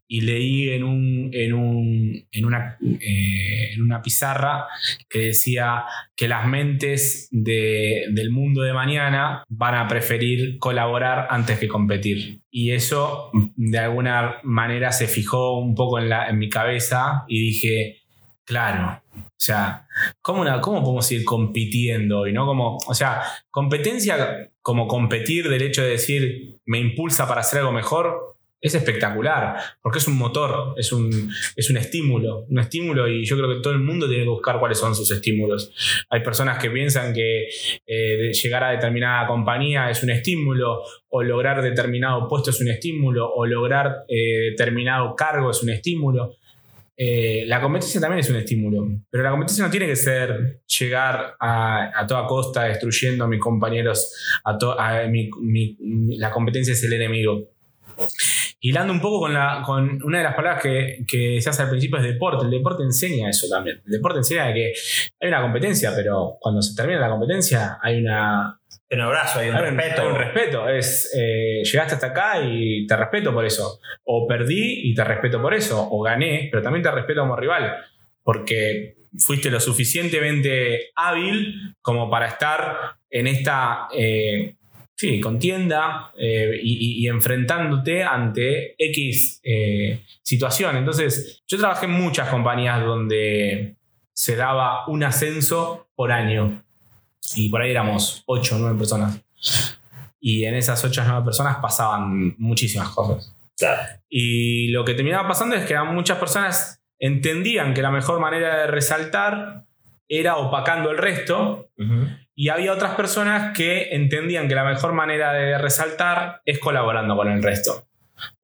y leí en, un, en, un, en, una, eh, en una pizarra que decía que las mentes del mundo de mañana van a preferir colaborar antes que competir. Y eso de alguna manera se fijó un poco en, la, en mi cabeza y dije, claro, o sea, ¿cómo, una, ¿cómo podemos ir compitiendo? Y no como, o sea, competencia como competir del hecho de decir, me impulsa para hacer algo mejor, es espectacular, porque es un motor, es un, es un estímulo, un estímulo y yo creo que todo el mundo tiene que buscar cuáles son sus estímulos. Hay personas que piensan que eh, llegar a determinada compañía es un estímulo, o lograr determinado puesto es un estímulo, o lograr eh, determinado cargo es un estímulo. Eh, la competencia también es un estímulo, pero la competencia no tiene que ser llegar a, toda costa destruyendo a mis compañeros, a, la competencia es el enemigo hilando un poco con, la, con una de las palabras que, se hace al principio es deporte. El deporte enseña eso también. El deporte enseña que hay una competencia, pero cuando se termina la competencia hay una... Un abrazo, hay un respeto. Hay un respeto. Es, eh, llegaste hasta acá y te respeto por eso. O perdí y te respeto por eso. O gané, pero también te respeto como rival. Porque fuiste lo suficientemente hábil como para estar en esta... Eh, Sí, contienda eh, y, enfrentándote ante X eh, situación. Entonces, yo trabajé en muchas compañías donde se daba un ascenso por año. Y por ahí éramos 8 o 9 personas. Y en esas 8 o 9 personas pasaban muchísimas cosas. Y lo que terminaba pasando es que muchas personas entendían que la mejor manera de resaltar era opacando el resto. Y había otras personas que entendían que la mejor manera de resaltar es colaborando con el resto.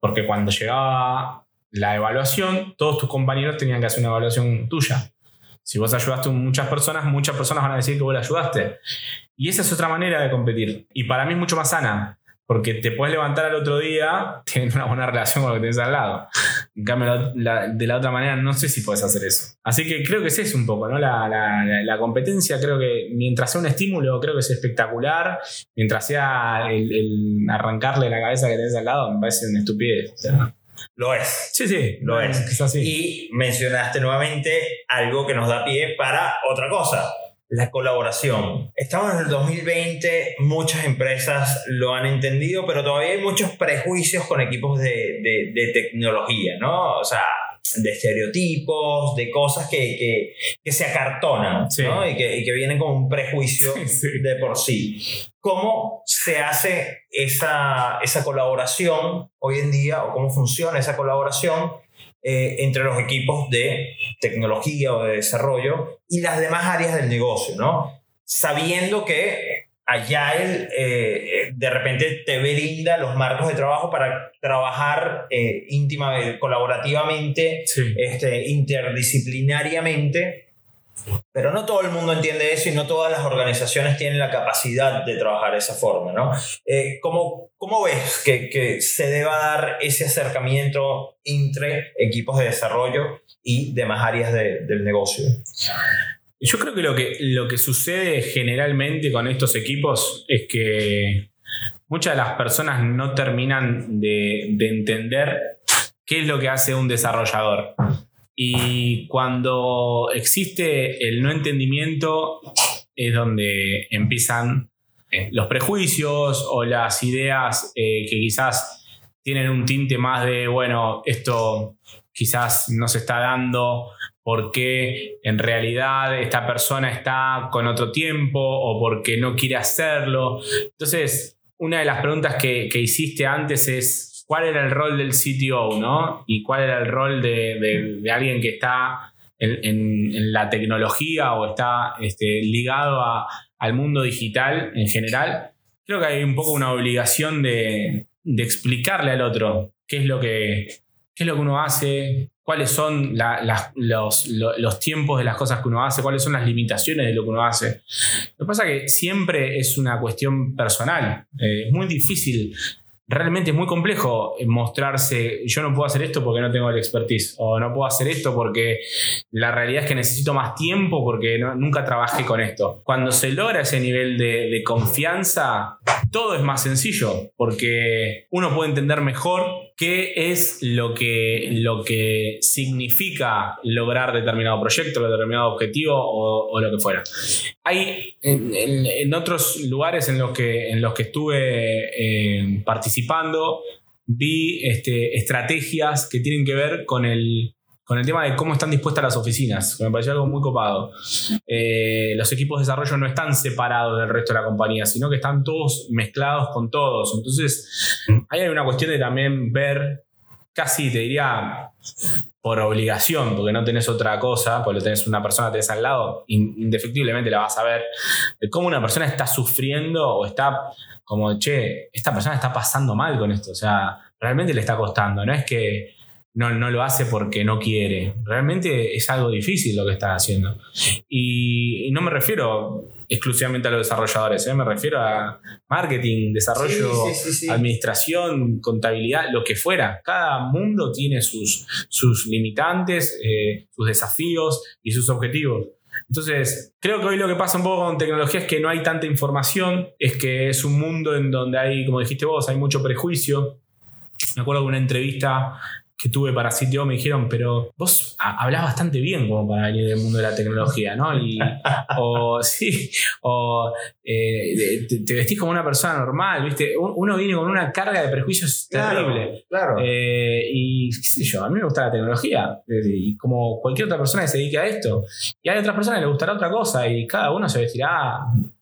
Porque cuando llegaba la evaluación, todos tus compañeros tenían que hacer una evaluación tuya. Si vos ayudaste a muchas personas, muchas personas van a decir que vos le ayudaste. Y esa es otra manera de competir. Y para mí es mucho más sana. Porque te puedes levantar al otro día, tienes una buena relación con lo que tienes al lado. En cambio, de la otra manera, no sé si puedes hacer eso. Así que creo que ese es un poco, ¿no? La, la, competencia, creo que mientras sea un estímulo, creo que es espectacular. Mientras sea el, arrancarle la cabeza que tienes al lado, me parece una estupidez. Lo es. Sí, sí, lo es. es así. Y mencionaste nuevamente algo que nos da pie para otra cosa la colaboración. Estamos en el 2020, muchas empresas lo han entendido, pero todavía hay muchos prejuicios con equipos de, de, tecnología, ¿no? O sea, de estereotipos, de cosas que, se acartonan ¿no? y, que, vienen con un prejuicio de por sí. ¿Cómo se hace esa, esa colaboración hoy en día o cómo funciona esa colaboración eh, entre los equipos de tecnología o de desarrollo y las demás áreas del negocio, ¿no? Sabiendo que allá él eh, de repente te brinda los marcos de trabajo para trabajar eh, íntimamente, colaborativamente, este, interdisciplinariamente pero no todo el mundo entiende eso y no todas las organizaciones tienen la capacidad de trabajar de esa forma, ¿no? Eh, ¿cómo, ¿cómo, ves que, que, se deba dar ese acercamiento entre equipos de desarrollo y demás áreas de, del negocio? Yo creo que lo, que lo que sucede generalmente con estos equipos es que muchas de las personas no terminan de, de entender qué es lo que hace un desarrollador. Y cuando existe el no entendimiento es donde empiezan eh, los prejuicios o las ideas eh, que quizás tienen un tinte más de, bueno, esto quizás no se está dando porque en realidad esta persona está con otro tiempo o porque no quiere hacerlo. Entonces, una de las preguntas que, que hiciste antes es, cuál era el rol del CTO, ¿no? Y cuál era el rol de, alguien que está en, la tecnología o está este, ligado al mundo digital en general. Creo que hay un poco una obligación de, explicarle al otro qué es lo que, es lo que uno hace, cuáles son los, tiempos de las cosas que uno hace, cuáles son las limitaciones de lo que uno hace. Lo que pasa es que siempre es una cuestión personal. Eh, es muy difícil realmente es muy complejo mostrarse, yo no puedo hacer esto porque no tengo el expertise, o no puedo hacer esto porque la realidad es que necesito más tiempo porque nunca trabajé con esto. Cuando se logra ese nivel de, de confianza, todo es más sencillo, porque uno puede entender mejor qué es lo que, lo que significa lograr determinado proyecto, determinado objetivo o, lo que fuera. Hay en, otros lugares en los que, en los que estuve eh, participando, vi este, estrategias que tienen que ver con el, con el tema de cómo están dispuestas las oficinas, que me pareció algo muy copado. Eh, los equipos de desarrollo no están separados del resto de la compañía, sino que están todos mezclados con todos. Entonces, ahí hay una cuestión de también ver, casi te diría, por obligación, porque no tenés otra cosa, porque tenés una persona que tenés al lado, indefectiblemente la vas a ver, de cómo una persona está sufriendo o está como, che, esta persona está pasando mal con esto, o sea, realmente le está costando, no es que no, no, lo hace porque no quiere. Realmente es algo difícil lo que está haciendo. Y, no me refiero exclusivamente a los desarrolladores, ¿eh? me refiero a marketing, desarrollo, administración, contabilidad, lo que fuera. Cada mundo tiene sus, sus limitantes, eh, sus desafíos y sus objetivos. Entonces, creo que hoy lo que pasa un poco con tecnología es que no hay tanta información, es que es un mundo en donde hay, como dijiste vos, hay mucho prejuicio. Me acuerdo de una entrevista que tuve para sitio me dijeron, pero vos hablas bastante bien como para venir del mundo de la tecnología, ¿no? Y, o sí, o eh, te, vestís como una persona normal, ¿viste? Uno viene con una carga de prejuicios terrible. Claro. Eh, y qué sé yo, a mí me gusta la tecnología, y como cualquier otra persona que se dedique a esto. Y hay otras personas que le gustará otra cosa, y cada uno se vestirá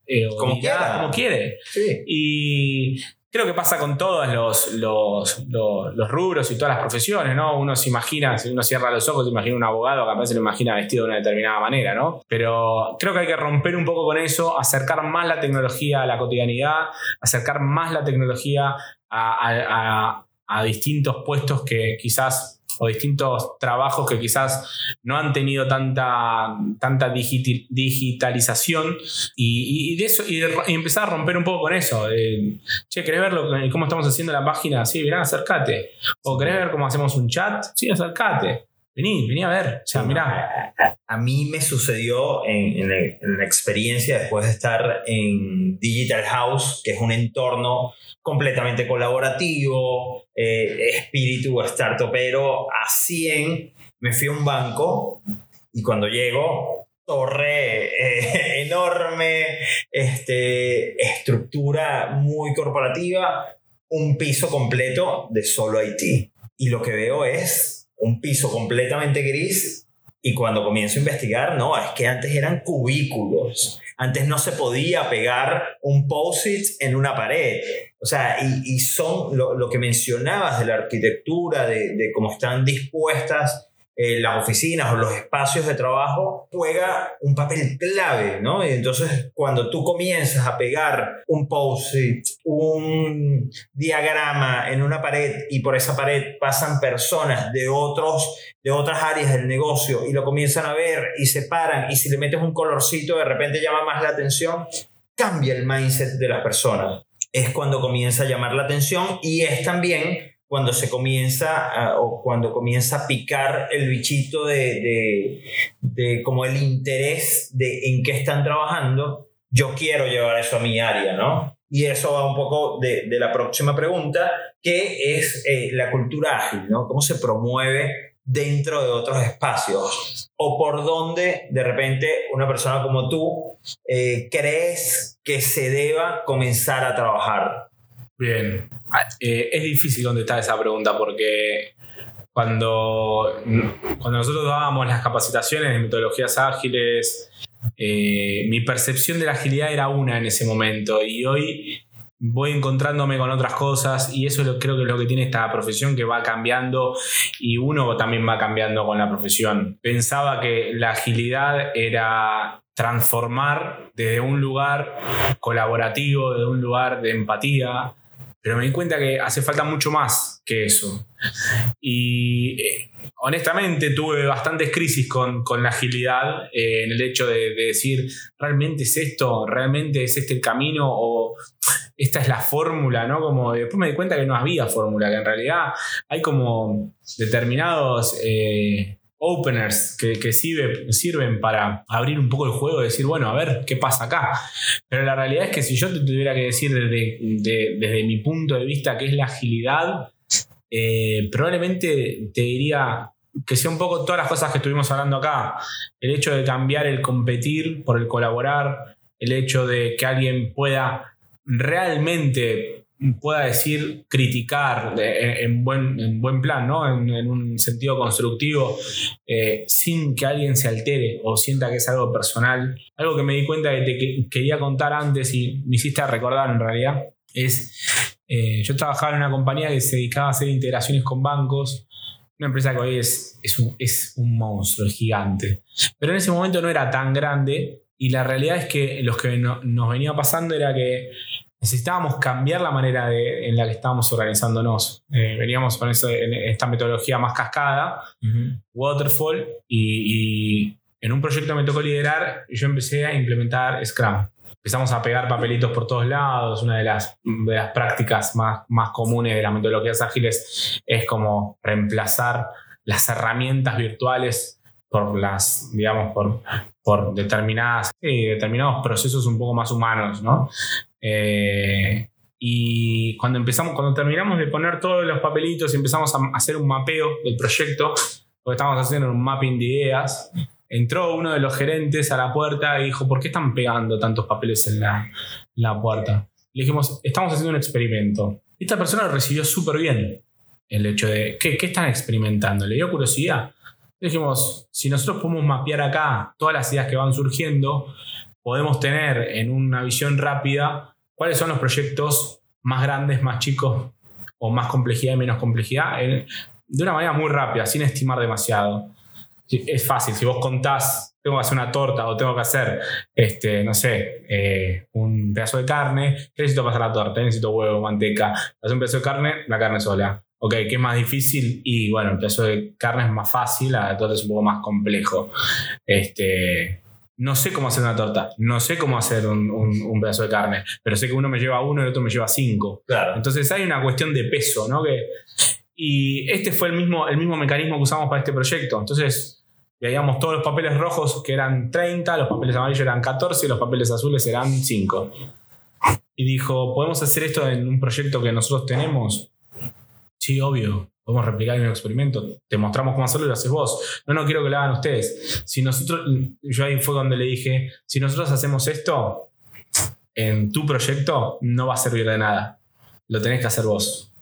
eh, como, como quiere. Sí. Y Creo que pasa con todos los, los, rubros y todas las profesiones, ¿no? Uno se imagina, si uno cierra los ojos, se imagina un abogado, capaz se lo imagina vestido de una determinada manera, ¿no? Pero creo que hay que romper un poco con eso, acercar más la tecnología a la cotidianidad, acercar más la tecnología a, a distintos puestos que quizás o distintos trabajos que quizás no han tenido tanta, tanta digitalización y, de eso, y, empezar a romper un poco con eso. che, ¿querés ver cómo estamos haciendo la página? Sí, mirá, acércate. O ¿querés ver cómo hacemos un chat? Sí, acércate. Vení, vení a ver. O sea, mirá. A mí me sucedió en, en, la experiencia después de estar en Digital House, que es un entorno completamente colaborativo, eh, espíritu startupero a 100. Me fui a un banco y cuando llego, torre eh, enorme, este, estructura muy corporativa, un piso completo de solo IT. Y lo que veo es un piso completamente gris y cuando comienzo a investigar, no, es que antes eran cubículos. Antes no se podía pegar un post-it en una pared. O sea, y, son lo, que mencionabas de la arquitectura, de, de cómo están dispuestas eh, las oficinas o los espacios de trabajo juega un papel clave, ¿no? Y entonces cuando tú comienzas a pegar un post-it, un diagrama en una pared y por esa pared pasan personas de, otros, de otras áreas del negocio y lo comienzan a ver y se paran y si le metes un colorcito de repente llama más la atención, cambia el mindset de las personas. Es cuando comienza a llamar la atención y es también cuando se comienza o cuando comienza a picar el bichito de, de, como el interés de en qué están trabajando, yo quiero llevar eso a mi área, ¿no? Y eso va un poco de, de la próxima pregunta, que es eh, la cultura ágil, ¿no? ¿Cómo se promueve dentro de otros espacios? ¿O por dónde de repente una persona como tú eh, crees que se deba comenzar a trabajar? Bien, ah, eh, es difícil contestar esa pregunta porque cuando, cuando nosotros dábamos las capacitaciones de metodologías ágiles, eh, mi percepción de la agilidad era una en ese momento y hoy voy encontrándome con otras cosas y eso creo que es lo que tiene esta profesión que va cambiando y uno también va cambiando con la profesión. Pensaba que la agilidad era transformar desde un lugar colaborativo, desde un lugar de empatía, pero me di cuenta que hace falta mucho más que eso. Y eh, honestamente tuve bastantes crisis con, la agilidad eh, en el hecho de, decir, ¿realmente es esto? ¿Realmente es este el camino? ¿O esta es la fórmula? ¿no? Como después me di cuenta que no había fórmula, que en realidad hay como determinados... Eh, openers que, sirven para abrir un poco el juego y decir, bueno, a ver qué pasa acá. Pero la realidad es que si yo te tuviera que decir desde, desde mi punto de vista qué es la agilidad, eh, probablemente te diría que sea un poco todas las cosas que estuvimos hablando acá. El hecho de cambiar el competir por el colaborar, el hecho de que alguien pueda realmente pueda decir criticar en, buen, en buen plan, ¿no? en, un sentido constructivo, eh, sin que alguien se altere o sienta que es algo personal. Algo que me di cuenta que quería contar antes y me hiciste recordar en realidad es, eh, yo trabajaba en una compañía que se dedicaba a hacer integraciones con bancos, una empresa que hoy es, es, un, es un monstruo, es gigante, pero en ese momento no era tan grande y la realidad es que lo que nos venía pasando era que necesitábamos cambiar la manera en la que estábamos organizándonos. Eh, veníamos con eso, en esta metodología más cascada, waterfall, y, en un proyecto me tocó liderar, yo empecé a implementar Scrum. Empezamos a pegar papelitos por todos lados. Una de las, de las prácticas más, más comunes de las metodologías ágiles es como reemplazar las herramientas virtuales por las, digamos, por, por determinadas, determinados procesos un poco más humanos, ¿no? Eh, y cuando empezamos, cuando terminamos de poner todos los papelitos y empezamos a hacer un mapeo del proyecto, porque estábamos haciendo un mapping de ideas, entró uno de los gerentes a la puerta y dijo, ¿por qué están pegando tantos papeles en la, la puerta? Le dijimos, estamos haciendo un experimento. Esta persona lo recibió súper bien. El hecho de, ¿qué, ¿qué están experimentando? Le dio curiosidad. Dijimos, si nosotros podemos mapear acá todas las ideas que van surgiendo, podemos tener en una visión rápida cuáles son los proyectos más grandes, más chicos o más complejidad y menos complejidad de una manera muy rápida, sin estimar demasiado. Es fácil, si vos contás, tengo que hacer una torta o tengo que hacer, este, no sé, eh, un pedazo de carne, ¿qué necesito hacer la torta? Necesito huevo, manteca. Hacer un pedazo de carne, la carne sola. Ok, ¿qué es más difícil? Y bueno, el pedazo de carne es más fácil, la torta es un poco más complejo. Este, no sé cómo hacer una torta, no sé cómo hacer un, pedazo de carne, pero sé que uno me lleva uno y el otro me lleva cinco. Claro. Entonces hay una cuestión de peso, ¿no? Que, y este fue el mismo, el mismo mecanismo que usamos para este proyecto. Entonces veíamos todos los papeles rojos que eran 30, los papeles amarillos eran 14 y los papeles azules eran 5. Y dijo, ¿podemos hacer esto en un proyecto que nosotros tenemos? Sí, obvio podemos replicar el experimento, te mostramos cómo hacerlo y lo haces vos. No, no quiero que lo hagan ustedes. Si nosotros, yo ahí fue donde le dije, si nosotros hacemos esto en tu proyecto, no va a servir de nada. Lo tenés que hacer vos.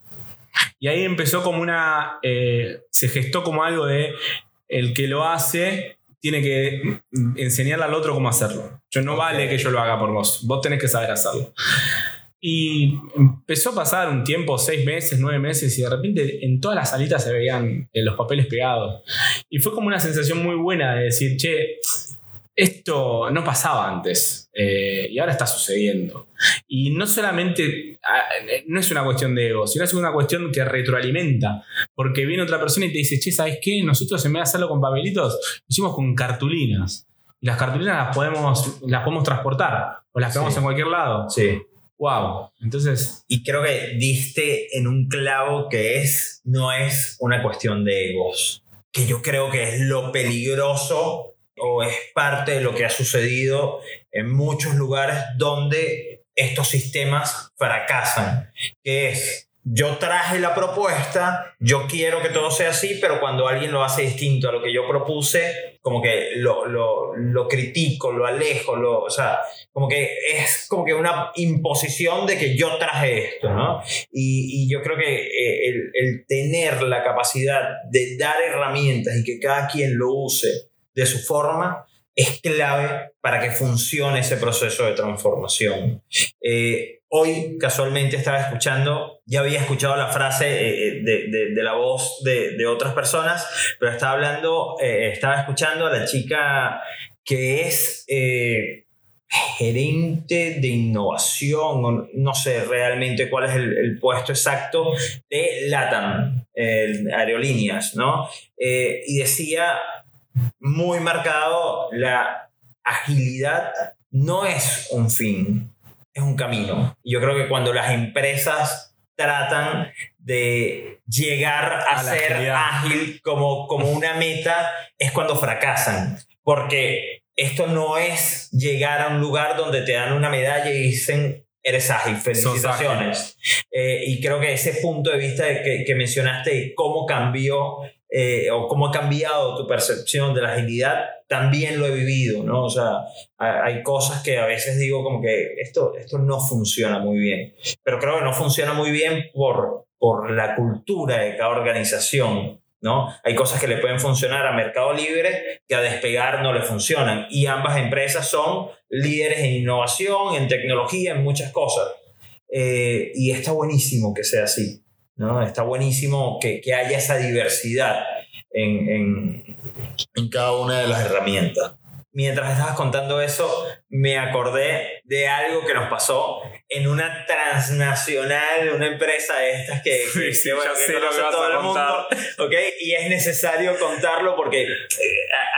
Y ahí empezó como una, eh, se gestó como algo de el que lo hace tiene que enseñarle al otro cómo hacerlo. Yo no vale que yo lo haga por vos, vos tenés que saber hacerlo. Y empezó a pasar un tiempo, seis meses, nueve meses, y de repente en todas las salitas se veían eh, los papeles pegados. Y fue como una sensación muy buena de decir, che, esto no pasaba antes eh, y ahora está sucediendo. Y no solamente, ah, no es una cuestión de ego, sino es una cuestión que retroalimenta. Porque viene otra persona y te dice, che, ¿sabes qué? Nosotros en vez de hacerlo con papelitos, lo hicimos con cartulinas. Y las cartulinas las podemos, las podemos transportar o las pegamos en cualquier lado. Sí. Wow. Entonces. Y creo que diste en un clavo que es, no es una cuestión de egos. Que yo creo que es lo peligroso o es parte de lo que ha sucedido en muchos lugares donde estos sistemas fracasan. Que es yo traje la propuesta, yo quiero que todo sea así, pero cuando alguien lo hace distinto a lo que yo propuse, como que lo, lo, lo critico, lo alejo, lo, o sea, como que es como que una imposición de que yo traje esto, ¿no? Y, y yo creo que eh, el, el tener la capacidad de dar herramientas y que cada quien lo use de su forma, es clave para que funcione ese proceso de transformación. Eh, Hoy casualmente estaba escuchando, ya había escuchado la frase eh, eh, de, de, la voz de, de, otras personas, pero estaba hablando, eh, estaba escuchando a la chica que es gerente de innovación, no sé realmente cuál es el, el puesto exacto de LATAM, aerolíneas, ¿no? y decía muy marcado, la agilidad no es un fin, es un camino. Yo creo que cuando las empresas tratan de llegar a, ser ágil como, como una meta, es cuando fracasan. Porque esto no es llegar a un lugar donde te dan una medalla y dicen, eres ágil, felicitaciones. Eh, y creo que ese punto de vista que, que mencionaste cómo cambió eh, o cómo ha cambiado tu percepción de la agilidad, también lo he vivido, ¿no? O sea, hay cosas que a veces digo como que esto, esto no funciona muy bien, pero creo que no funciona muy bien por, por la cultura de cada organización, ¿no? Hay cosas que le pueden funcionar a Mercado Libre que a Despegar no le funcionan y ambas empresas son líderes en innovación, en tecnología, en muchas cosas. Eh, y está buenísimo que sea así. ¿No? Está buenísimo que, que haya esa diversidad en, en, en, cada una de las herramientas. Mientras estabas contando eso, me acordé de algo que nos pasó en una transnacional, una empresa de estas que, sí, sí, bueno, que conoce todo el mundo. ¿okay? Y es necesario contarlo porque eh,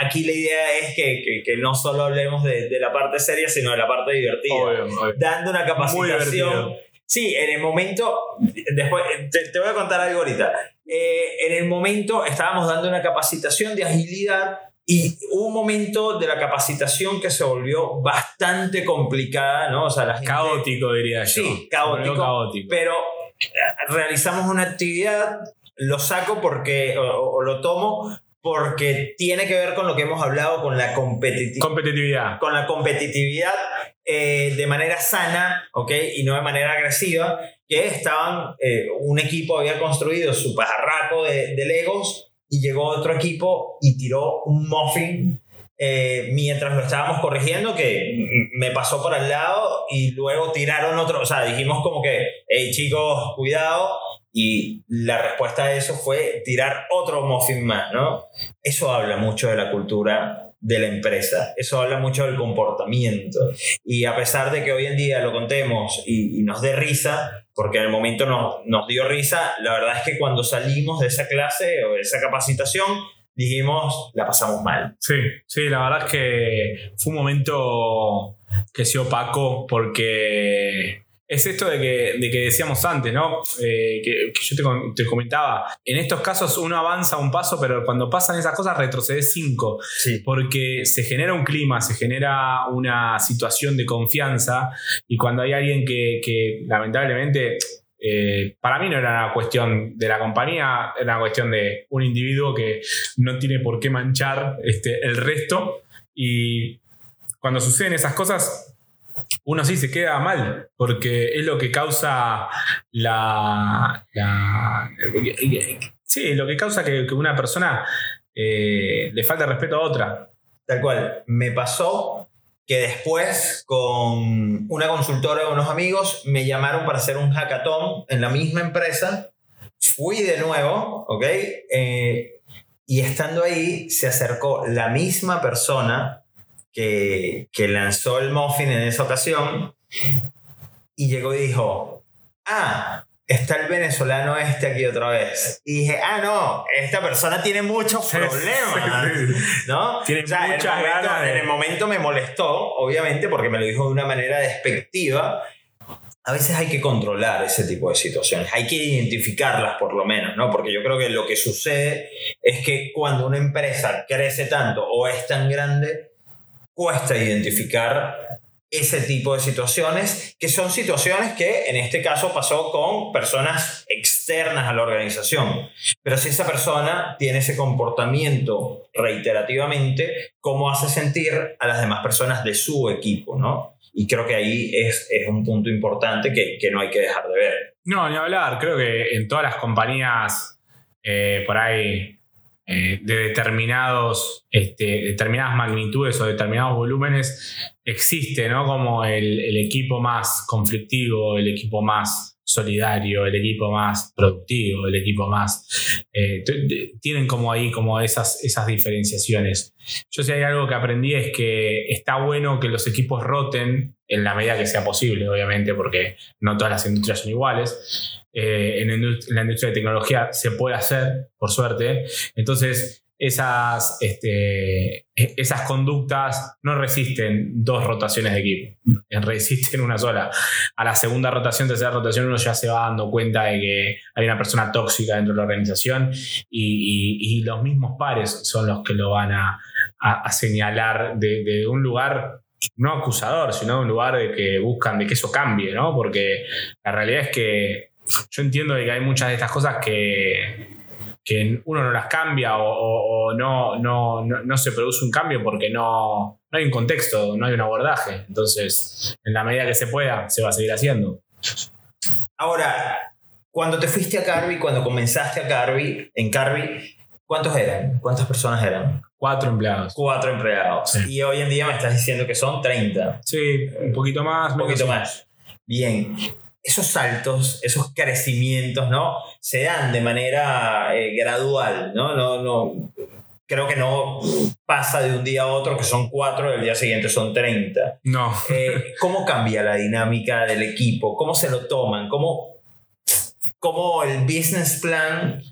aquí la idea es que, que, que no solo hablemos de, de, la parte seria, sino de la parte divertida. Obvio, obvio. Dando una capacitación Sí, en el momento, después te, te voy a contar algo ahorita. Eh, en el momento estábamos dando una capacitación de agilidad y hubo un momento de la capacitación que se volvió bastante complicada, ¿no? O sea, la gente, caótico diría yo. Sí, caótico, caótico. Pero eh, realizamos una actividad, lo saco porque, o, o lo tomo porque tiene que ver con lo que hemos hablado, con la competitividad. Competitividad. Con la competitividad eh, de manera sana, ¿ok? Y no de manera agresiva, que estaban, eh, un equipo había construido su pajarraco de, de, Legos y llegó otro equipo y tiró un muffin eh, mientras lo estábamos corrigiendo, que me pasó por al lado y luego tiraron otro, o sea, dijimos como que, hey chicos, cuidado, y la respuesta a eso fue tirar otro muffin más, ¿no? Eso habla mucho de la cultura de la empresa, eso habla mucho del comportamiento. Y a pesar de que hoy en día lo contemos y, nos dé risa, porque en el momento nos, nos dio risa, la verdad es que cuando salimos de esa clase o de esa capacitación, dijimos, la pasamos mal. Sí, sí, la verdad es que fue un momento que se opacó porque es esto de que, de que decíamos antes, ¿no? Eh, que, que, yo te, te, comentaba. En estos casos uno avanza un paso, pero cuando pasan esas cosas retrocede cinco. Sí. Porque se genera un clima, se genera una situación de confianza y cuando hay alguien que, que lamentablemente... Eh, para mí no era una cuestión de la compañía, era una cuestión de un individuo que no tiene por qué manchar este, el resto. Y cuando suceden esas cosas, uno sí se queda mal, porque es lo que causa la. sí, lo que causa que, una persona eh, le falta respeto a otra. Tal cual. Me pasó que después con una consultora de unos amigos me llamaron para hacer un hackathon en la misma empresa. Fui de nuevo, ¿ok? Eh, y estando ahí se acercó la misma persona que, que lanzó el muffin en esa ocasión y llegó y dijo, ah, está el venezolano este aquí otra vez. Y dije, ah, no, esta persona tiene muchos problemas, ¿no? Tiene muchas en, el momento, en el momento me molestó, obviamente, porque me lo dijo de una manera despectiva. A veces hay que controlar ese tipo de situaciones, hay que identificarlas por lo menos, ¿no? Porque yo creo que lo que sucede es que cuando una empresa crece tanto o es tan grande, cuesta identificar ese tipo de situaciones, que son situaciones que en este caso pasó con personas externas a la organización. Pero si esa persona tiene ese comportamiento reiterativamente, ¿cómo hace sentir a las demás personas de su equipo? ¿no? Y creo que ahí es, es un punto importante que, que, no hay que dejar de ver. No, ni hablar. Creo que en todas las compañías eh, por ahí eh, de determinados, este, determinadas magnitudes o determinados volúmenes existe, ¿no? Como el, el, equipo más conflictivo, el equipo más solidario, el equipo más productivo, el equipo más... Eh, tienen como ahí como esas, esas diferenciaciones. Yo si hay algo que aprendí es que está bueno que los equipos roten en la medida que sea posible, obviamente, porque no todas las industrias son iguales. Eh, en, la industria de tecnología se puede hacer, por suerte. Entonces, esas, este, e, esas conductas no resisten dos rotaciones de equipo, resisten una sola. A la segunda rotación, tercera rotación, uno ya se va dando cuenta de que hay una persona tóxica dentro de la organización y, los mismos pares son los que lo van a, señalar de, de, un lugar no acusador, sino un lugar de que buscan de que eso cambie, ¿no? Porque la realidad es que yo entiendo que hay muchas de estas cosas que, que uno no las cambia o, no, no, no, se produce un cambio porque no, no hay un contexto, no hay un abordaje. Entonces, en la medida que se pueda, se va a seguir haciendo. Ahora, cuando te fuiste a Carby, cuando comenzaste a Carby, en Carby, ¿cuántos eran? ¿Cuántas personas eran? Cuatro empleados. Cuatro empleados. Y hoy en día me estás diciendo que son 30. Sí, un poquito más. Un poquito más. Bien esos saltos, esos crecimientos, ¿no? Se dan de manera eh, gradual, ¿no? No, no, creo que no pasa de un día a otro, que son cuatro, el día siguiente son 30. No. Eh, ¿Cómo cambia la dinámica del equipo? ¿Cómo se lo toman? ¿Cómo, cómo el business plan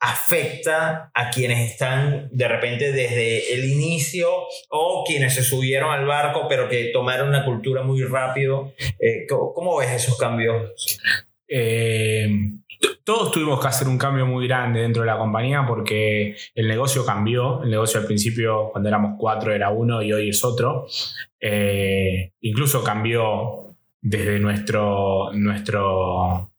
afecta a quienes están de repente desde el inicio o quienes se subieron al barco pero que tomaron una cultura muy rápido. Eh, ¿cómo, ves esos cambios? Eh, todos tuvimos que hacer un cambio muy grande dentro de la compañía porque el negocio cambió. El negocio al principio, cuando éramos cuatro, era uno y hoy es otro. Eh, incluso cambió desde nuestro, nuestro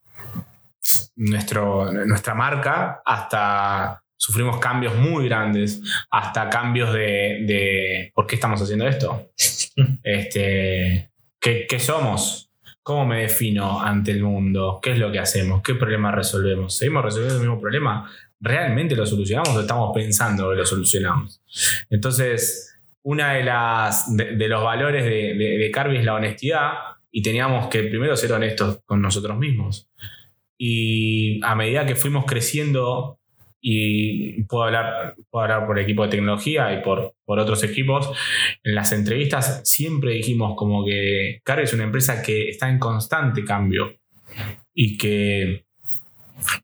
nuestro, nuestra marca hasta sufrimos cambios muy grandes, hasta cambios de, de ¿por qué estamos haciendo esto? este, ¿qué, ¿Qué somos? ¿Cómo me defino ante el mundo? ¿Qué es lo que hacemos? ¿Qué problema resolvemos? ¿Seguimos resolviendo el mismo problema? ¿Realmente lo solucionamos o estamos pensando que lo solucionamos? Entonces, una de las de, los valores de, de, de Carby es la honestidad y teníamos que primero ser honestos con nosotros mismos. Y a medida que fuimos creciendo, y puedo hablar, puedo hablar por equipo de tecnología y por, por otros equipos, en las entrevistas siempre dijimos como que Carve es una empresa que está en constante cambio y que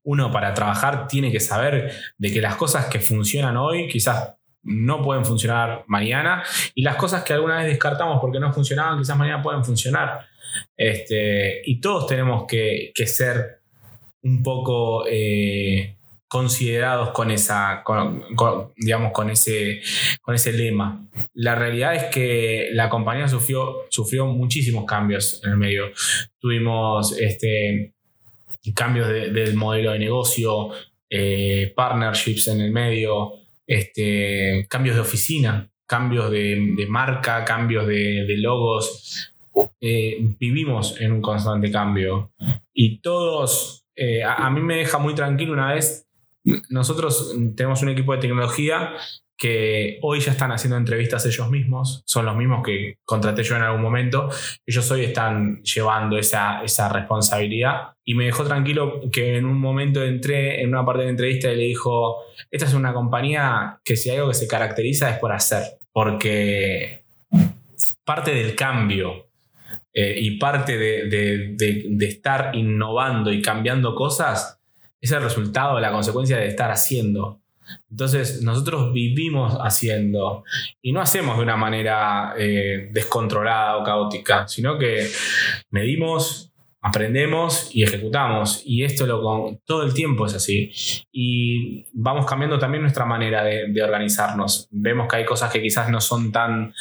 uno para trabajar tiene que saber de que las cosas que funcionan hoy quizás no pueden funcionar mañana y las cosas que alguna vez descartamos porque no funcionaban quizás mañana pueden funcionar. Este, y todos tenemos que, que ser un poco eh, considerados con esa, digamos, con ese, con ese lema. La realidad es que la compañía sufrió, sufrió muchísimos cambios en el medio. Tuvimos este, cambios del modelo de negocio, eh, partnerships en el medio, este, cambios de oficina, cambios de, marca, cambios de, de logos eh, vivimos en un constante cambio y todos, eh, a, mí me deja muy tranquilo una vez, nosotros tenemos un equipo de tecnología que hoy ya están haciendo entrevistas ellos mismos, son los mismos que contraté yo en algún momento, ellos hoy están llevando esa, esa responsabilidad. Y me dejó tranquilo que en un momento entré en una parte de la entrevista y le dijo, esta es una compañía que si algo que se caracteriza es por hacer, porque parte del cambio eh, y parte de, estar innovando y cambiando cosas es el resultado, la consecuencia de estar haciendo. Entonces nosotros vivimos haciendo y no hacemos de una manera eh, descontrolada o caótica, sino que medimos, aprendemos y ejecutamos. Y esto lo con, todo el tiempo es así. Y vamos cambiando también nuestra manera de, organizarnos. Vemos que hay cosas que quizás no son tan,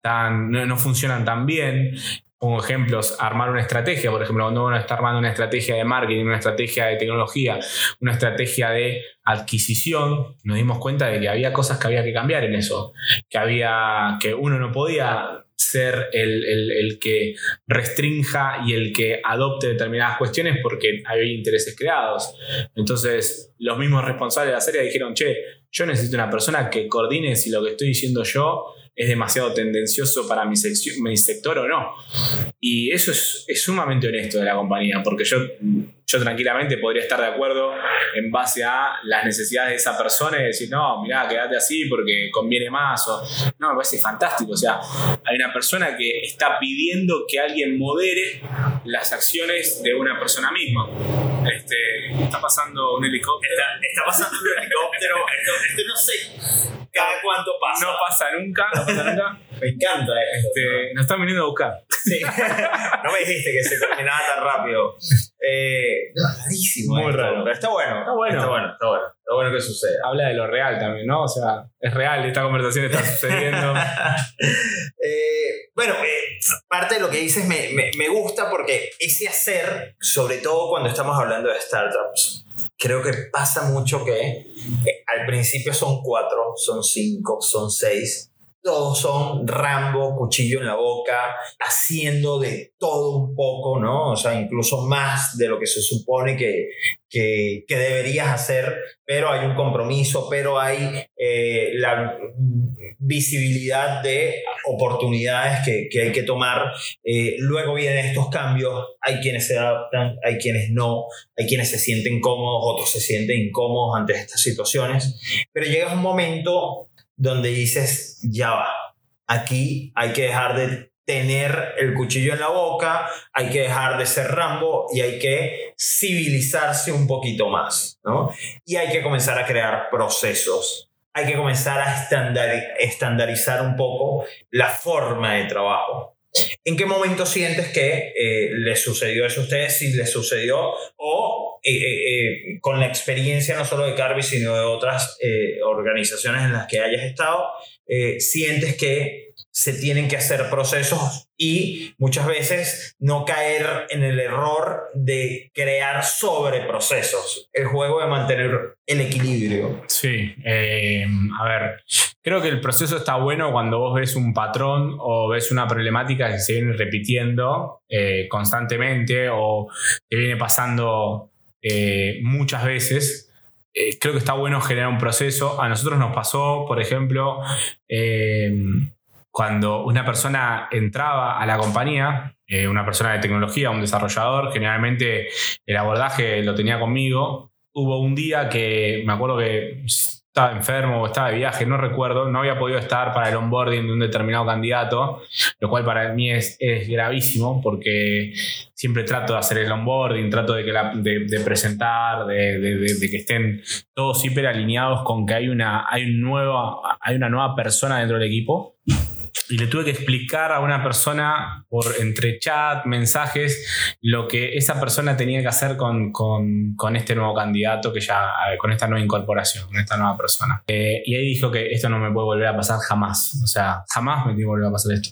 tan no, no funcionan tan bien como ejemplos, armar una estrategia, por ejemplo, cuando uno está armando una estrategia de marketing, una estrategia de tecnología, una estrategia de adquisición, nos dimos cuenta de que había cosas que había que cambiar en eso, que había, que uno no podía ser el, el, que restrinja y el que adopte determinadas cuestiones porque había intereses creados. Entonces, los mismos responsables de la serie dijeron, che, yo necesito una persona que coordine si lo que estoy diciendo yo es demasiado tendencioso para mi, mi sector o no. Y eso es, sumamente honesto de la compañía, porque yo, yo tranquilamente podría estar de acuerdo en base a las necesidades de esa persona y decir, no, mirá, quédate así porque conviene más. O, no, me parece fantástico. O sea, hay una persona que está pidiendo que alguien modere las acciones de una persona misma. Este, está pasando un helicóptero. Está, pasando un helicóptero. esto no sé cada cuánto pasa. No pasa nunca, no pasa nunca. Me encanta esto. Este, nos están viniendo a buscar. Sí. no me dijiste que se terminaba tan rápido. Eh, rarísimo. Muy raro. Pero está bueno. Está bueno. Está bueno, está bueno. Está bueno que suceda. Habla de lo real también, ¿no? O sea, es real, esta conversación está sucediendo. eh, bueno, eh, parte de lo que dices me, me, me gusta porque ese hacer, sobre todo cuando estamos hablando de startups, creo que pasa mucho que eh, al principio son cuatro, son cinco, son seis. Todos son Rambo, cuchillo en la boca, haciendo de todo un poco, ¿no? O sea, incluso más de lo que se supone que, que, deberías hacer, pero hay un compromiso, pero hay eh, la visibilidad de oportunidades que, que hay que tomar. Eh, luego vienen estos cambios, hay quienes se adaptan, hay quienes no, hay quienes se sienten cómodos, otros se sienten incómodos ante estas situaciones, pero llega un momento donde dices, ya va, aquí hay que dejar de tener el cuchillo en la boca, hay que dejar de ser Rambo y hay que civilizarse un poquito más, ¿no? Y hay que comenzar a crear procesos. Hay que comenzar a estandarizar un poco la forma de trabajo. ¿En qué momento sientes que eh, sucedió eso a ustedes? Si les sucedió o eh, eh, con la experiencia no solo de Carby, sino de otras organizaciones en las que hayas estado, sientes que se tienen que hacer procesos y muchas veces no caer en el error de crear sobre procesos. El juego de mantener el equilibrio. Sí, eh, a ver, creo que el proceso está bueno cuando vos ves un patrón o ves una problemática que se viene repitiendo eh, constantemente o que viene pasando eh, muchas veces. creo que está bueno generar un proceso. A nosotros nos pasó, por ejemplo, cuando una persona entraba a la compañía, eh, una persona de tecnología, un desarrollador, generalmente el abordaje lo tenía conmigo. Hubo un día que me acuerdo que estaba enfermo o estaba de viaje, no recuerdo, no había podido estar para el onboarding de un determinado candidato, lo cual para mí es, gravísimo porque siempre trato de hacer el onboarding, trato de, que de, presentar, de, que estén todos hiper alineados con que hay una, hay, nueva, hay una nueva persona dentro del equipo y le tuve que explicar a una persona por entre chat, mensajes, lo que esa persona tenía que hacer con, este nuevo candidato, que ya, con esta nueva incorporación, con esta nueva persona. Eh, y ahí dijo que esto no me puede volver a pasar jamás. O sea, jamás me tiene que volver a pasar esto.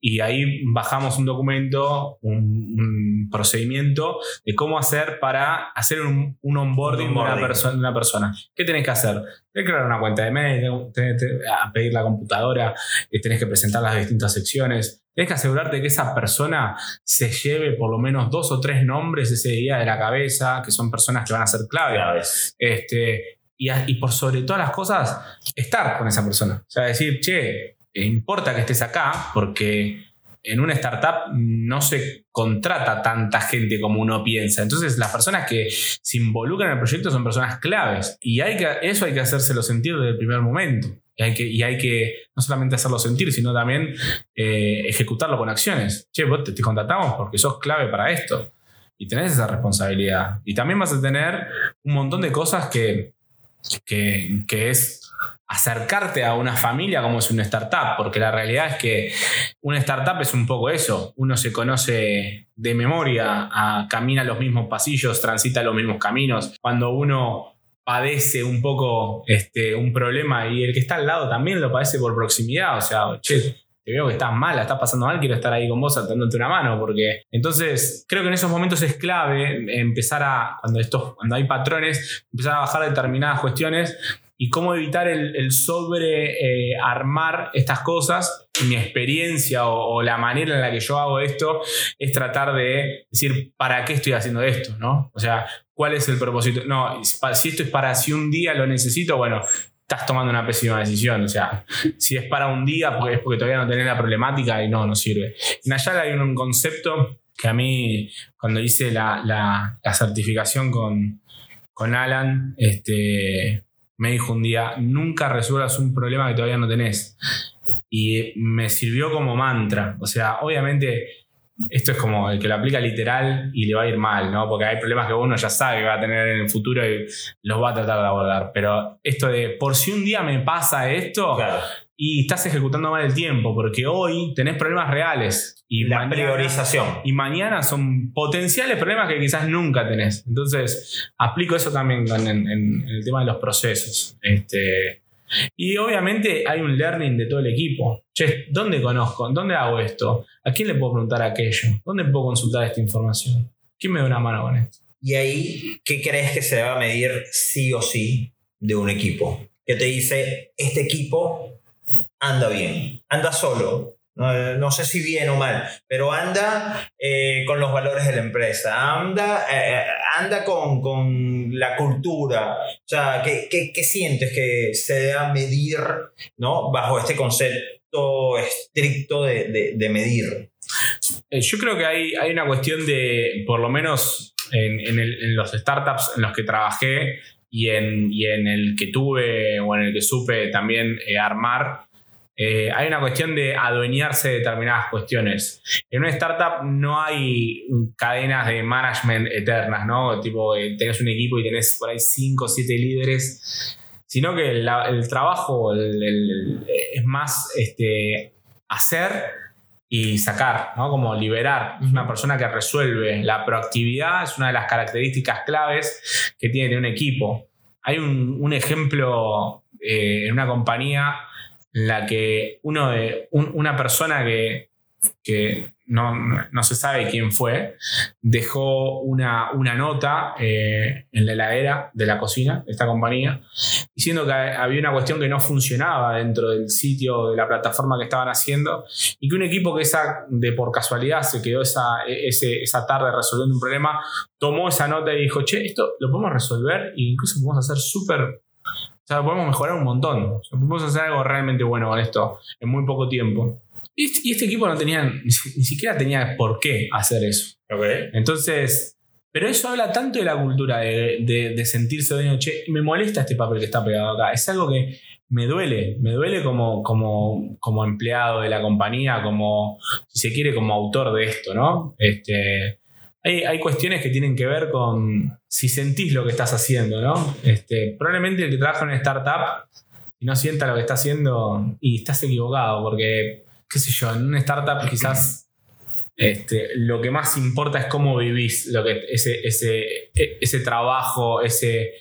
Y ahí bajamos un documento, un, procedimiento de cómo hacer para hacer un, onboarding, De, una persona, una persona. ¿Qué tenés que hacer? Tenés que crear una cuenta de mail, tenés, que pedir la computadora, eh, tenés que presentar las distintas secciones. Tienes que asegurarte que esa persona se lleve por lo menos dos o tres nombres ese día de la cabeza, que son personas que van a ser claves. Este, y, por sobre todas las cosas, estar con esa persona. O sea, decir, che, importa que estés acá porque en una startup no se contrata tanta gente como uno piensa. Entonces, las personas que se involucran en el proyecto son personas claves. Y hay que, eso hay que hacérselo sentir desde el primer momento. Y hay que, y hay que no solamente hacerlo sentir, sino también eh, ejecutarlo con acciones. Che, vos te, te contratamos porque sos clave para esto. Y tenés esa responsabilidad. Y también vas a tener un montón de cosas que que, es acercarte a una familia como es una startup, porque la realidad es que una startup es un poco eso, uno se conoce de memoria, camina los mismos pasillos, transita los mismos caminos, cuando uno padece un poco este, un problema y el que está al lado también lo padece por proximidad, o sea, che, te veo que estás mal, estás pasando mal, quiero estar ahí con vos dándote una mano, porque entonces creo que en esos momentos es clave empezar a, cuando, estos, cuando hay patrones, empezar a bajar determinadas cuestiones y cómo evitar el, sobre eh, estas cosas. Mi experiencia o, la manera en la que yo hago esto es tratar de decir, ¿para qué estoy haciendo esto? ¿no? O sea, ¿cuál es el propósito? No, si esto es para si un día lo necesito, bueno, estás tomando una pésima decisión. O sea, si es para un día, es porque todavía no tenés la problemática y no, no sirve. En Ayala hay un concepto que a mí, cuando hice la, certificación con, con Alan, este, me dijo un día, nunca resuelvas un problema que todavía no tenés. Y me sirvió como mantra. O sea, obviamente esto es como el que lo aplica literal y le va a ir mal, ¿no? Porque hay problemas que uno ya sabe que va a tener en el futuro y los va a tratar de abordar. Pero esto de, por si un día me pasa esto y estás ejecutando mal el tiempo, porque hoy tenés problemas reales. Y la priorización. Y mañana son potenciales problemas que quizás nunca tenés. Entonces, aplico eso también en, en el tema de los procesos. Este, y obviamente hay un learning de todo el equipo. Che, ¿dónde conozco? ¿Dónde hago esto? ¿A quién le puedo preguntar aquello? ¿Dónde puedo consultar esta información? ¿Quién me da una mano con esto? Y ahí, ¿qué crees que se debe medir sí o sí de un equipo? Que te dice, este equipo anda bien, anda solo, no, sé si bien o mal, pero anda eh, con los valores de la empresa, anda, eh, eh, anda con, con, la cultura. O sea, ¿qué, qué, sientes que se debe medir ¿no? bajo este concepto estricto de, de, medir? Yo creo que hay, hay, una cuestión de, por lo menos en, en, en los startups en los que trabajé y en, y en, el que tuve o en el que supe también armar, eh, hay una cuestión de adueñarse de determinadas cuestiones. En una startup no hay cadenas de management eternas, ¿no? Tipo, eh, tenés un equipo y tenés por ahí 5 o 7 líderes, sino que el, trabajo es más este, hacer y sacar, ¿no? Como liberar. una persona que resuelve. La proactividad es una de las características claves que tiene un equipo. Hay un, ejemplo eh, en una compañía la que uno de, una persona que, no, se sabe quién fue, dejó una, una nota eh, en la heladera de la cocina de esta compañía, diciendo que había una cuestión que no funcionaba dentro del sitio, de la plataforma que estaban haciendo, y que un equipo que esa, de por casualidad se quedó esa, esa tarde resolviendo un problema, tomó esa nota y dijo, che, esto lo podemos resolver e incluso podemos hacer súper sea, podemos mejorar un montón. podemos hacer algo realmente bueno con esto en muy poco tiempo. Y este, equipo no tenía, ni, siquiera tenía por qué hacer eso. Entonces, pero eso habla tanto de la cultura de, sentirse dueño. Che, me molesta este papel que está pegado acá. Es algo que me duele, me duele como, como, como empleado de la compañía, como, si se quiere, como autor de esto, ¿no? Este, hay, cuestiones que tienen que ver con si sentís lo que estás haciendo, ¿no? Este, probablemente el que trabaja en una startup y no sienta lo que está haciendo y estás equivocado, porque, qué sé yo, en una startup quizás este, lo que más importa es cómo vivís lo que, ese, ese, ese trabajo, ese,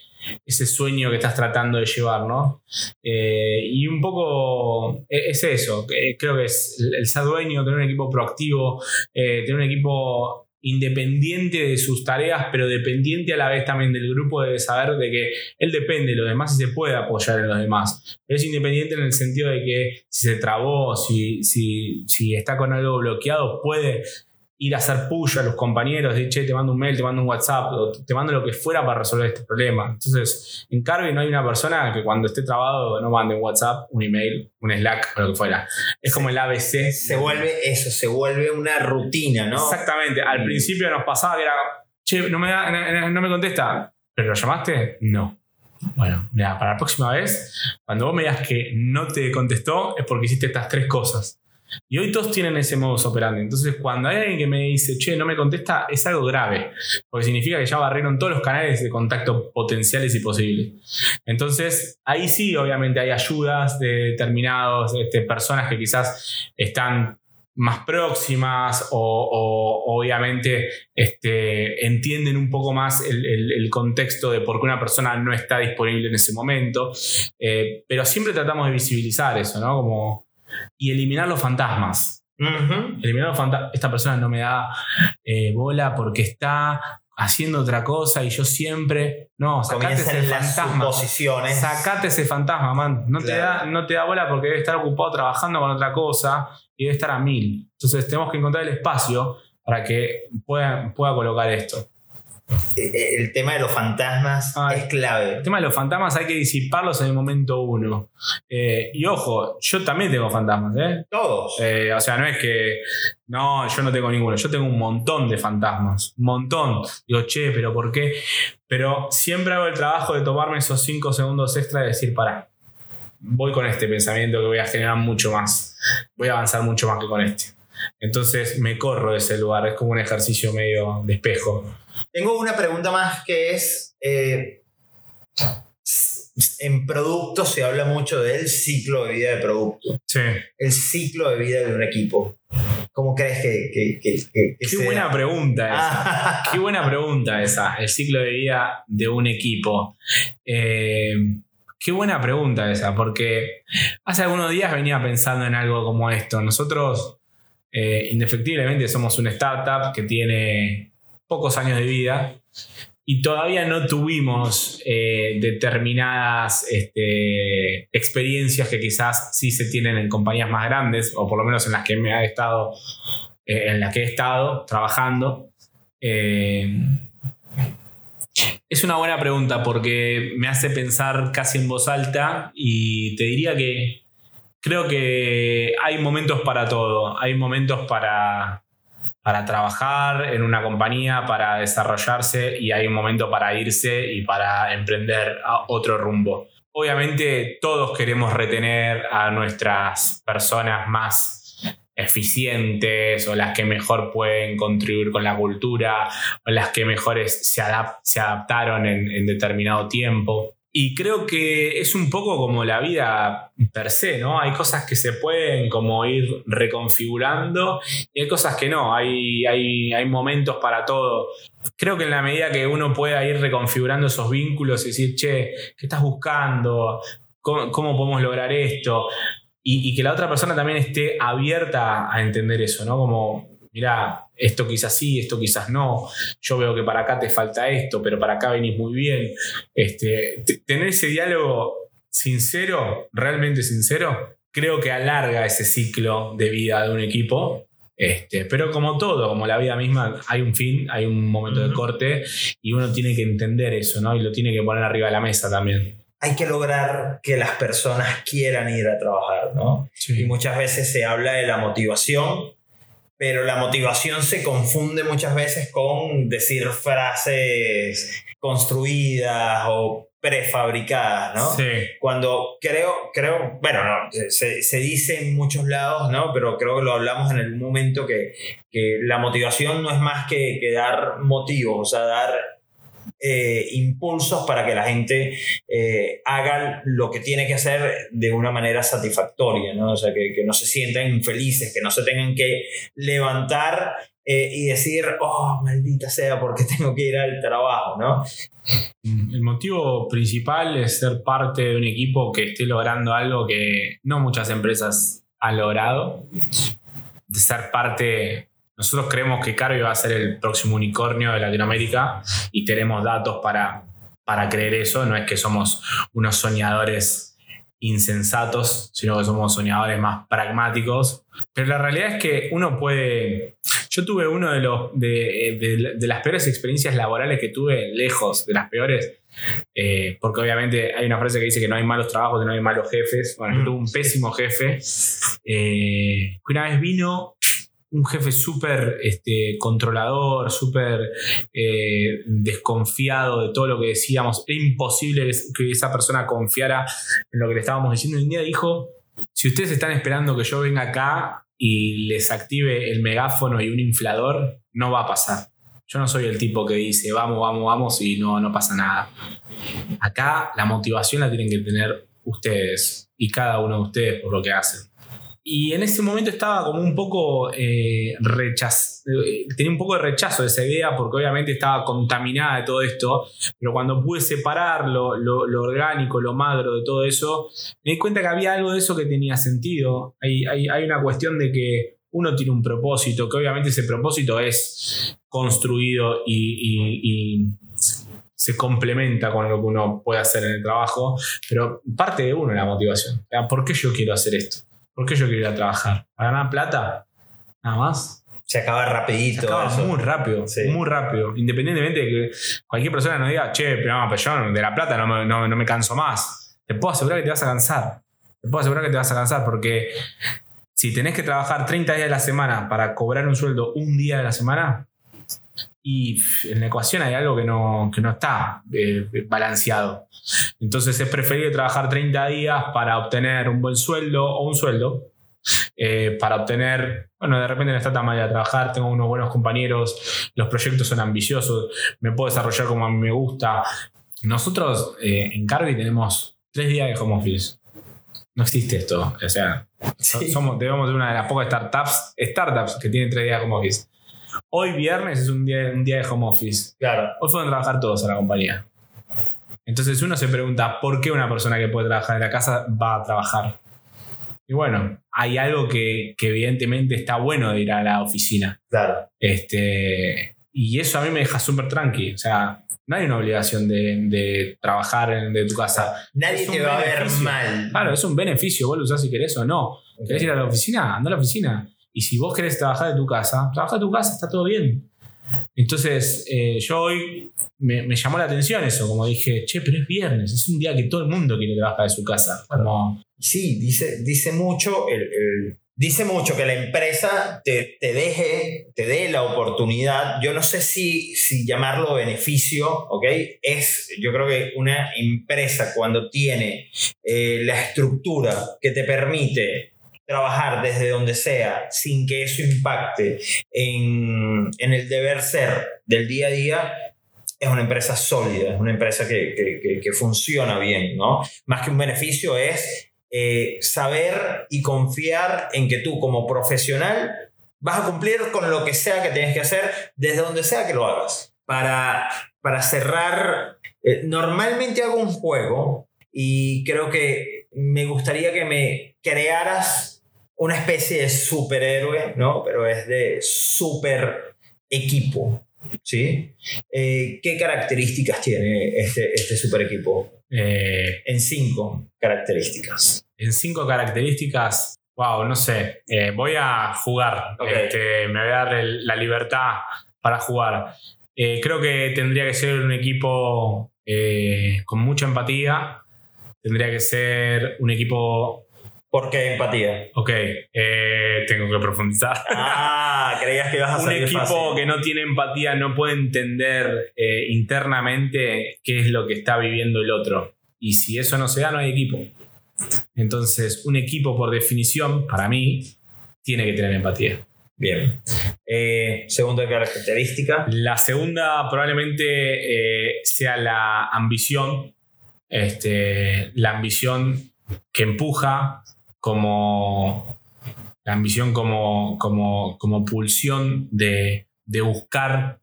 ese sueño que estás tratando de llevar, ¿no? Eh, y un poco e, es eso, creo que es el ser dueño, tener un equipo proactivo, eh, tener un equipo independiente de sus tareas, pero dependiente a la vez también del grupo, de saber de que él depende de los demás y se puede apoyar en los demás. Pero es independiente en el sentido de que si se trabó, si, si, si está con algo bloqueado, puede ir a hacer push a los compañeros, de che, te mando un mail, te mando un WhatsApp, te mando lo que fuera para resolver este problema. Entonces, en Carve no hay una persona que cuando esté trabado no mande un WhatsApp, un email, un Slack o lo que fuera. Es como el ABC. Se vuelve eso, se vuelve una rutina, ¿no? Exactamente. Al principio nos pasaba que era, che, no me, no me contesta, ¿pero lo llamaste? No. Bueno, mira, para la próxima vez, cuando vos me digas que no te contestó, es porque hiciste estas tres cosas. Y hoy todos tienen ese modus operandi. Entonces, cuando hay alguien que me dice, che, no me contesta, es algo grave. Porque significa que ya barrieron todos los canales de contacto potenciales y posibles. Entonces, ahí sí, obviamente, hay ayudas de determinadas este, personas que quizás están más próximas o, obviamente este, entienden un poco más el, contexto de por qué una persona no está disponible en ese momento. Eh, pero siempre tratamos de visibilizar eso, ¿no? Como y eliminar los fantasmas. Eliminar los fantasmas. Esta persona no me da eh, bola porque está haciendo otra cosa y yo siempre. No, sacate ese fantasma. Sacate ese fantasma, man. No, te da, no te da bola porque debe estar ocupado trabajando con otra cosa y debe estar a mil. Entonces tenemos que encontrar el espacio para que pueda, pueda colocar esto. El tema de los fantasmas ah, es clave. El tema de los fantasmas hay que disiparlos en el momento uno. Eh, y ojo, yo también tengo fantasmas, ¿eh? Todos. Eh, o sea, no es que. No, yo no tengo ninguno. Yo tengo un montón de fantasmas. Un montón. Digo, che, pero ¿por qué? Pero siempre hago el trabajo de tomarme esos cinco segundos extra y decir, para. Voy con este pensamiento que voy a generar mucho más. Voy a avanzar mucho más que con este. Entonces me corro de ese lugar. Es como un ejercicio medio de espejo. Tengo una pregunta más que es, eh, en producto se habla mucho del ciclo de vida del producto. Sí. El ciclo de vida de un equipo. ¿Cómo crees que... Qué buena pregunta esa. Qué buena pregunta esa, el ciclo de vida de un equipo. Eh, qué buena pregunta esa, porque hace algunos días venía pensando en algo como esto. Nosotros, eh, indefectiblemente, somos una startup que tiene pocos años de vida y todavía no tuvimos eh, determinadas este, experiencias que quizás sí se tienen en compañías más grandes, o por lo menos en las que me ha estado, eh, en las que he estado trabajando. Eh, es una buena pregunta porque me hace pensar casi en voz alta y te diría que creo que hay momentos para todo. Hay momentos para, para trabajar en una compañía, para desarrollarse y hay un momento para irse y para emprender otro rumbo. Obviamente todos queremos retener a nuestras personas más eficientes o las que mejor pueden contribuir con la cultura o las que mejores se, se adaptaron en determinado tiempo. Y creo que es un poco como la vida per se, ¿no? Hay cosas que se pueden como ir reconfigurando y hay cosas que no, hay, hay, hay momentos para todo. Creo que en la medida que uno pueda ir reconfigurando esos vínculos y decir, che, ¿qué estás buscando? ¿Cómo, podemos lograr esto? Y, y, que la otra persona también esté abierta a entender eso, ¿no? Como mira, esto quizás sí, esto quizás no, yo veo que para acá te falta esto, pero para acá venís muy bien. Este, tener ese diálogo sincero, realmente sincero, creo que alarga ese ciclo de vida de un equipo. Este, pero como todo, como la vida misma, hay un fin, hay un momento de corte y uno tiene que entender eso, ¿no? Y lo tiene que poner arriba de la mesa también hay que lograr que las personas quieran ir a trabajar, ¿no? Y muchas veces se habla de la motivación, pero la motivación se confunde muchas veces con decir frases construidas o prefabricadas, ¿no? Sí. Cuando creo, creo, bueno, no, se, se, dice en muchos lados, ¿no? Pero creo que lo hablamos en el momento que, que la motivación no es más que, que dar motivos, o sea, dar eh, impulsos para que la gente eh, haga lo que tiene que hacer de una manera satisfactoria, ¿no? O sea, que, que no se sientan infelices, que no se tengan que levantar eh, y decir, oh, maldita sea, porque tengo que ir al trabajo, ¿no? El motivo principal es ser parte de un equipo que esté logrando algo que no muchas empresas han logrado. De ser parte. Nosotros creemos que Carvi va a ser el próximo unicornio de Latinoamérica y tenemos datos para, para creer eso. No es que somos unos soñadores insensatos, sino que somos soñadores más pragmáticos. Pero la realidad es que uno puede... Yo tuve uno de, los, de, las peores experiencias laborales que tuve, lejos de las peores, eh, porque obviamente hay una frase que dice que no hay malos trabajos, que no hay malos jefes. Bueno, yo tuve un pésimo jefe, eh, que una vez vino un jefe súper este, controlador, súper eh, desconfiado de todo lo que decíamos. Era imposible que esa persona confiara en lo que le estábamos diciendo. Y un día dijo, si ustedes están esperando que yo venga acá y les active el megáfono y un inflador, no va a pasar. Yo no soy el tipo que dice vamos, vamos, vamos y no, no pasa nada. Acá la motivación la tienen que tener ustedes y cada uno de ustedes por lo que hacen. Y en ese momento estaba como un poco eh, eh, tenía un poco de rechazo de esa idea porque obviamente estaba contaminada de todo esto, pero cuando pude separar lo, orgánico, lo magro de todo eso, me di cuenta que había algo de eso que tenía sentido. Hay, hay, una cuestión de que uno tiene un propósito, que obviamente ese propósito es construido y, se complementa con lo que uno puede hacer en el trabajo, pero parte de uno la motivación. ¿Por qué yo quiero hacer esto? ¿Por qué yo quiero ir a trabajar? ¿Para ganar plata? Nada más. Se acaba rapidito. Se acaba muy rápido, muy rápido. Independientemente de que cualquier persona nos diga, che, pero, no, yo de la plata no me, no, me canso más. Te puedo asegurar que te vas a cansar. Te puedo asegurar que te vas a cansar porque si tenés que trabajar 30 días de la semana para cobrar un sueldo un día de la semana, y en la ecuación hay algo que no, que no está eh, balanceado. Entonces es preferible trabajar 30 días para obtener un buen sueldo o un sueldo, eh, para obtener, bueno, de repente no está tan mal de trabajar, tengo unos buenos compañeros, los proyectos son ambiciosos, me puedo desarrollar como a mí me gusta. Nosotros eh, en Carvi tenemos tres días de home office. No existe esto. O sea, somos, debemos de una de las pocas startups, startups que tienen tres días de home office. Hoy viernes es un día, un día de home office. Claro. Hoy fueron a trabajar todos a la compañía. Entonces uno se pregunta, ¿por qué una persona que puede trabajar en la casa va a trabajar? Y bueno, hay algo que, evidentemente está bueno de ir a la oficina. Claro. Este, y eso a mí me deja súper tranqui. O sea, no hay una obligación de, trabajar en, de tu casa. Nadie te va a ver mal. Claro, es un beneficio. Vos lo usás si querés o no. ¿Querés ir a la oficina? Anda a la oficina. Y si vos querés trabajar de tu casa, trabaja de tu casa, está todo bien. Entonces, eh, yo hoy me, llamó la atención eso, como dije, che, pero es viernes, es un día que todo el mundo quiere trabajar de su casa. Como... Sí, dice, dice mucho Dice mucho que la empresa te, deje, te dé la oportunidad. Yo no sé si, si llamarlo beneficio, ¿ok? Es, yo creo que una empresa cuando tiene eh, la estructura que te permite trabajar desde donde sea sin que eso impacte en, el deber ser del día a día, es una empresa sólida, es una empresa que, funciona bien, ¿no? Más que un beneficio es eh, saber y confiar en que tú como profesional vas a cumplir con lo que sea que tienes que hacer desde donde sea que lo hagas. Para, para cerrar, eh, normalmente hago un juego y creo que me gustaría que me crearas una especie de superhéroe, ¿no? Pero es de super equipo, ¿sí? Eh, ¿Qué características tiene este, este super equipo? Eh, en cinco características. En cinco características, wow, no sé, eh, voy a jugar, este, me voy a dar la libertad para jugar. creo que tendría que ser un equipo con mucha empatía, tendría que ser un equipo ¿Por qué empatía? Ok, eh, tengo que profundizar. Ah, creías que ibas a Un equipo que no tiene empatía no puede entender eh, internamente qué es lo que está viviendo el otro. Y si eso no se da, no hay equipo. Entonces, un equipo, por definición, para mí, tiene que tener empatía. Bien. Eh, segunda característica. La segunda probablemente sea la ambición. Este, la ambición que empuja como la ambición como, como, como pulsión de, buscar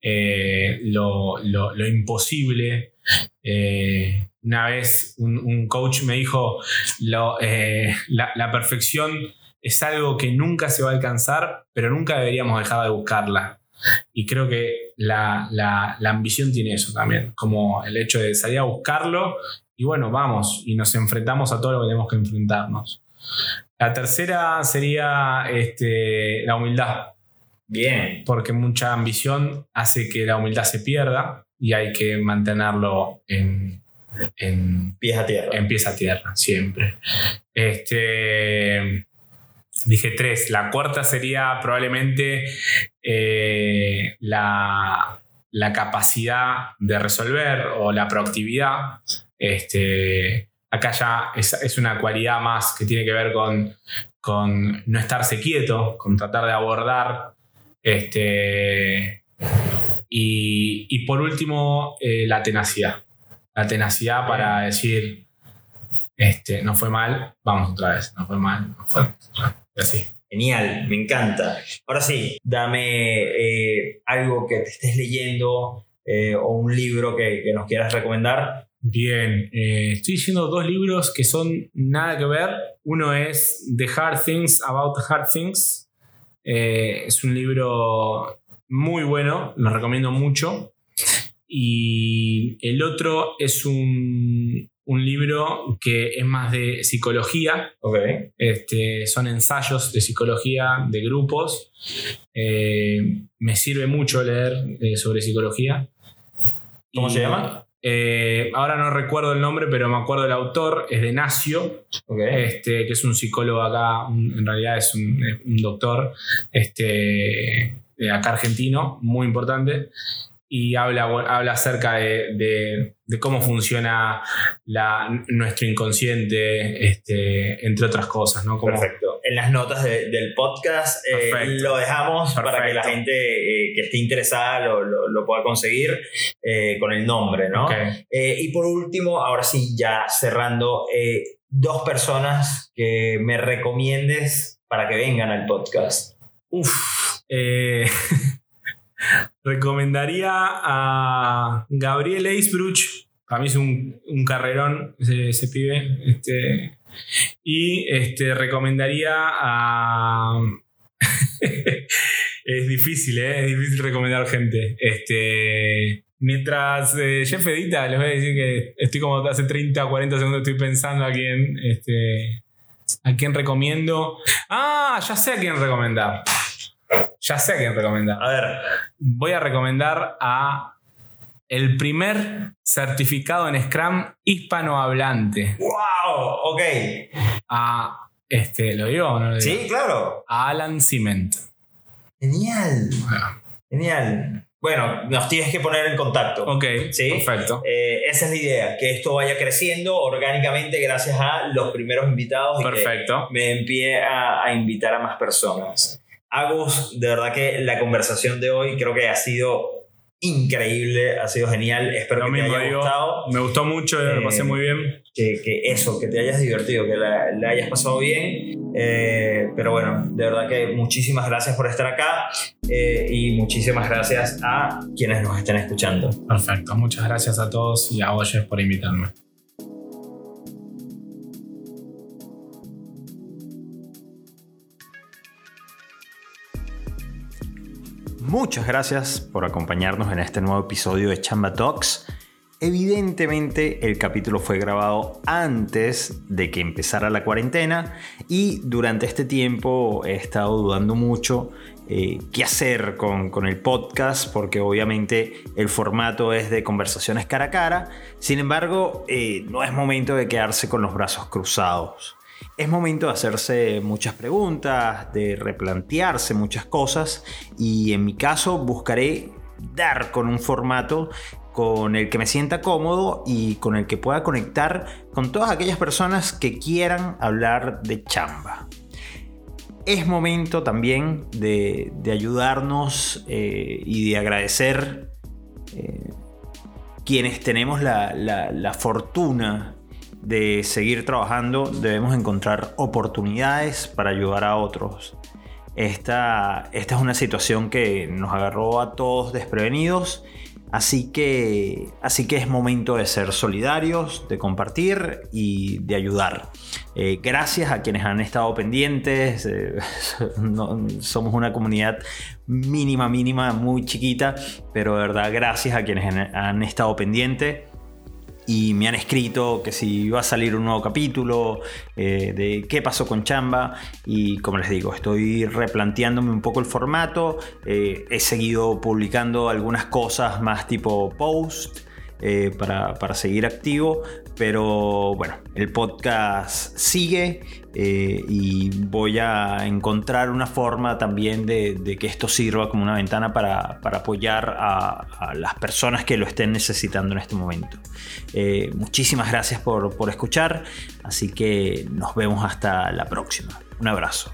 eh, lo, imposible. Eh, una vez un, coach me dijo, eh, la, perfección es algo que nunca se va a alcanzar, pero nunca deberíamos dejar de buscarla. Y creo que la, la, ambición tiene eso también, como el hecho de salir a buscarlo y bueno, vamos y nos enfrentamos a todo lo que tenemos que enfrentarnos. La tercera sería este, la humildad. Bien. Porque mucha ambición hace que la humildad se pierda y hay que mantenerlo en, en pies a tierra. En pies a tierra, siempre. Este, dije tres. La cuarta sería probablemente eh, la, la, capacidad de resolver o la proactividad. Este, acá ya es, una cualidad más que tiene que ver con, con no estarse quieto, con tratar de abordar. Este, y, por último, eh, la tenacidad. La tenacidad para decir, este, no fue mal, vamos otra vez, no fue mal, no fue así. Genial, me encanta. Ahora sí, dame eh, algo que te estés leyendo eh, o un libro que, que nos quieras recomendar Bien, eh, estoy diciendo dos libros que son nada que ver. Uno es The Hard Things About Hard Things. Es un libro muy bueno, lo recomiendo mucho. Y el otro es un, libro que es más de psicología. Este, son ensayos de psicología de grupos. Eh, me sirve mucho leer sobre psicología. ¿Cómo se llama? Eh, ahora no recuerdo el nombre, pero me acuerdo del autor, es de Nacio, este, que es un psicólogo acá, en realidad es un, doctor este, acá argentino, muy importante, y habla, habla acerca de, cómo funciona nuestro inconsciente, este, entre otras cosas. ¿no? Perfecto en las notas del podcast. Eh, lo dejamos para que la gente eh, que esté interesada lo, pueda conseguir eh, con el nombre, ¿no? y por último, ahora sí, ya cerrando, dos personas que me recomiendes para que vengan al podcast. Uf. recomendaría a Gabriel Eisbruch. Para mí es un, carrerón ese, ese pibe. Este, y este, recomendaría a... es difícil, ¿eh? Es difícil recomendar gente. Este, mientras eh, Jeff edita, les voy a decir que estoy como hace 30 o 40 segundos estoy pensando a quién, este, a quién recomiendo. Ah, ya sé a quién recomendar. Ya sé a quién recomendar. A ver. Voy a recomendar a el primer certificado en Scrum hispanohablante. ¡Wow! Ok. A, este, ¿lo digo o no lo digo? Sí, claro. A Alan Cement. Genial. Genial. Bueno, nos tienes que poner en contacto. Ok, ¿Sí? perfecto. Eh, esa es la idea, que esto vaya creciendo orgánicamente gracias a los primeros invitados. Perfecto. Y que me a, a invitar a más personas. Agus, de verdad que la conversación de hoy creo que ha sido increíble, ha sido genial. Espero que te haya gustado. Me gustó mucho, lo pasé eh, muy bien. Que, que, eso, que te hayas divertido, que la, hayas pasado bien. Eh, pero bueno, de verdad que muchísimas gracias por estar acá eh, y muchísimas gracias a quienes nos estén escuchando. Perfecto, muchas gracias a todos y a Oyes por invitarme. Muchas gracias por acompañarnos en este nuevo episodio de Chamba Talks. Evidentemente el capítulo fue grabado antes de que empezara la cuarentena y durante este tiempo he estado dudando mucho eh, qué hacer con, el podcast porque obviamente el formato es de conversaciones cara a cara. Sin embargo, eh, no es momento de quedarse con los brazos cruzados es momento de hacerse muchas preguntas, de replantearse muchas cosas y en mi caso buscaré dar con un formato con el que me sienta cómodo y con el que pueda conectar con todas aquellas personas que quieran hablar de chamba. Es momento también de, ayudarnos eh, y de agradecer eh, quienes tenemos la, la fortuna de seguir trabajando debemos encontrar oportunidades para ayudar a otros. esta, esta es una situación que nos agarró a todos desprevenidos Así que, así que es momento de ser solidarios, de compartir y de ayudar. Eh, gracias a quienes han estado pendientes. Eh, somos una comunidad mínima, mínima, muy chiquita, pero de verdad gracias a quienes han estado pendientes y me han escrito que si iba a salir un nuevo capítulo, eh, de qué pasó con Chamba. Y como les digo, estoy replanteándome un poco el formato, eh, he seguido publicando algunas cosas más tipo post. Eh, para, para, seguir activo, pero bueno, el podcast sigue eh, y voy a encontrar una forma también de, que esto sirva como una ventana para, apoyar a, las personas que lo estén necesitando en este momento. Eh, muchísimas gracias por, por escuchar, así que nos vemos hasta la próxima. Un abrazo.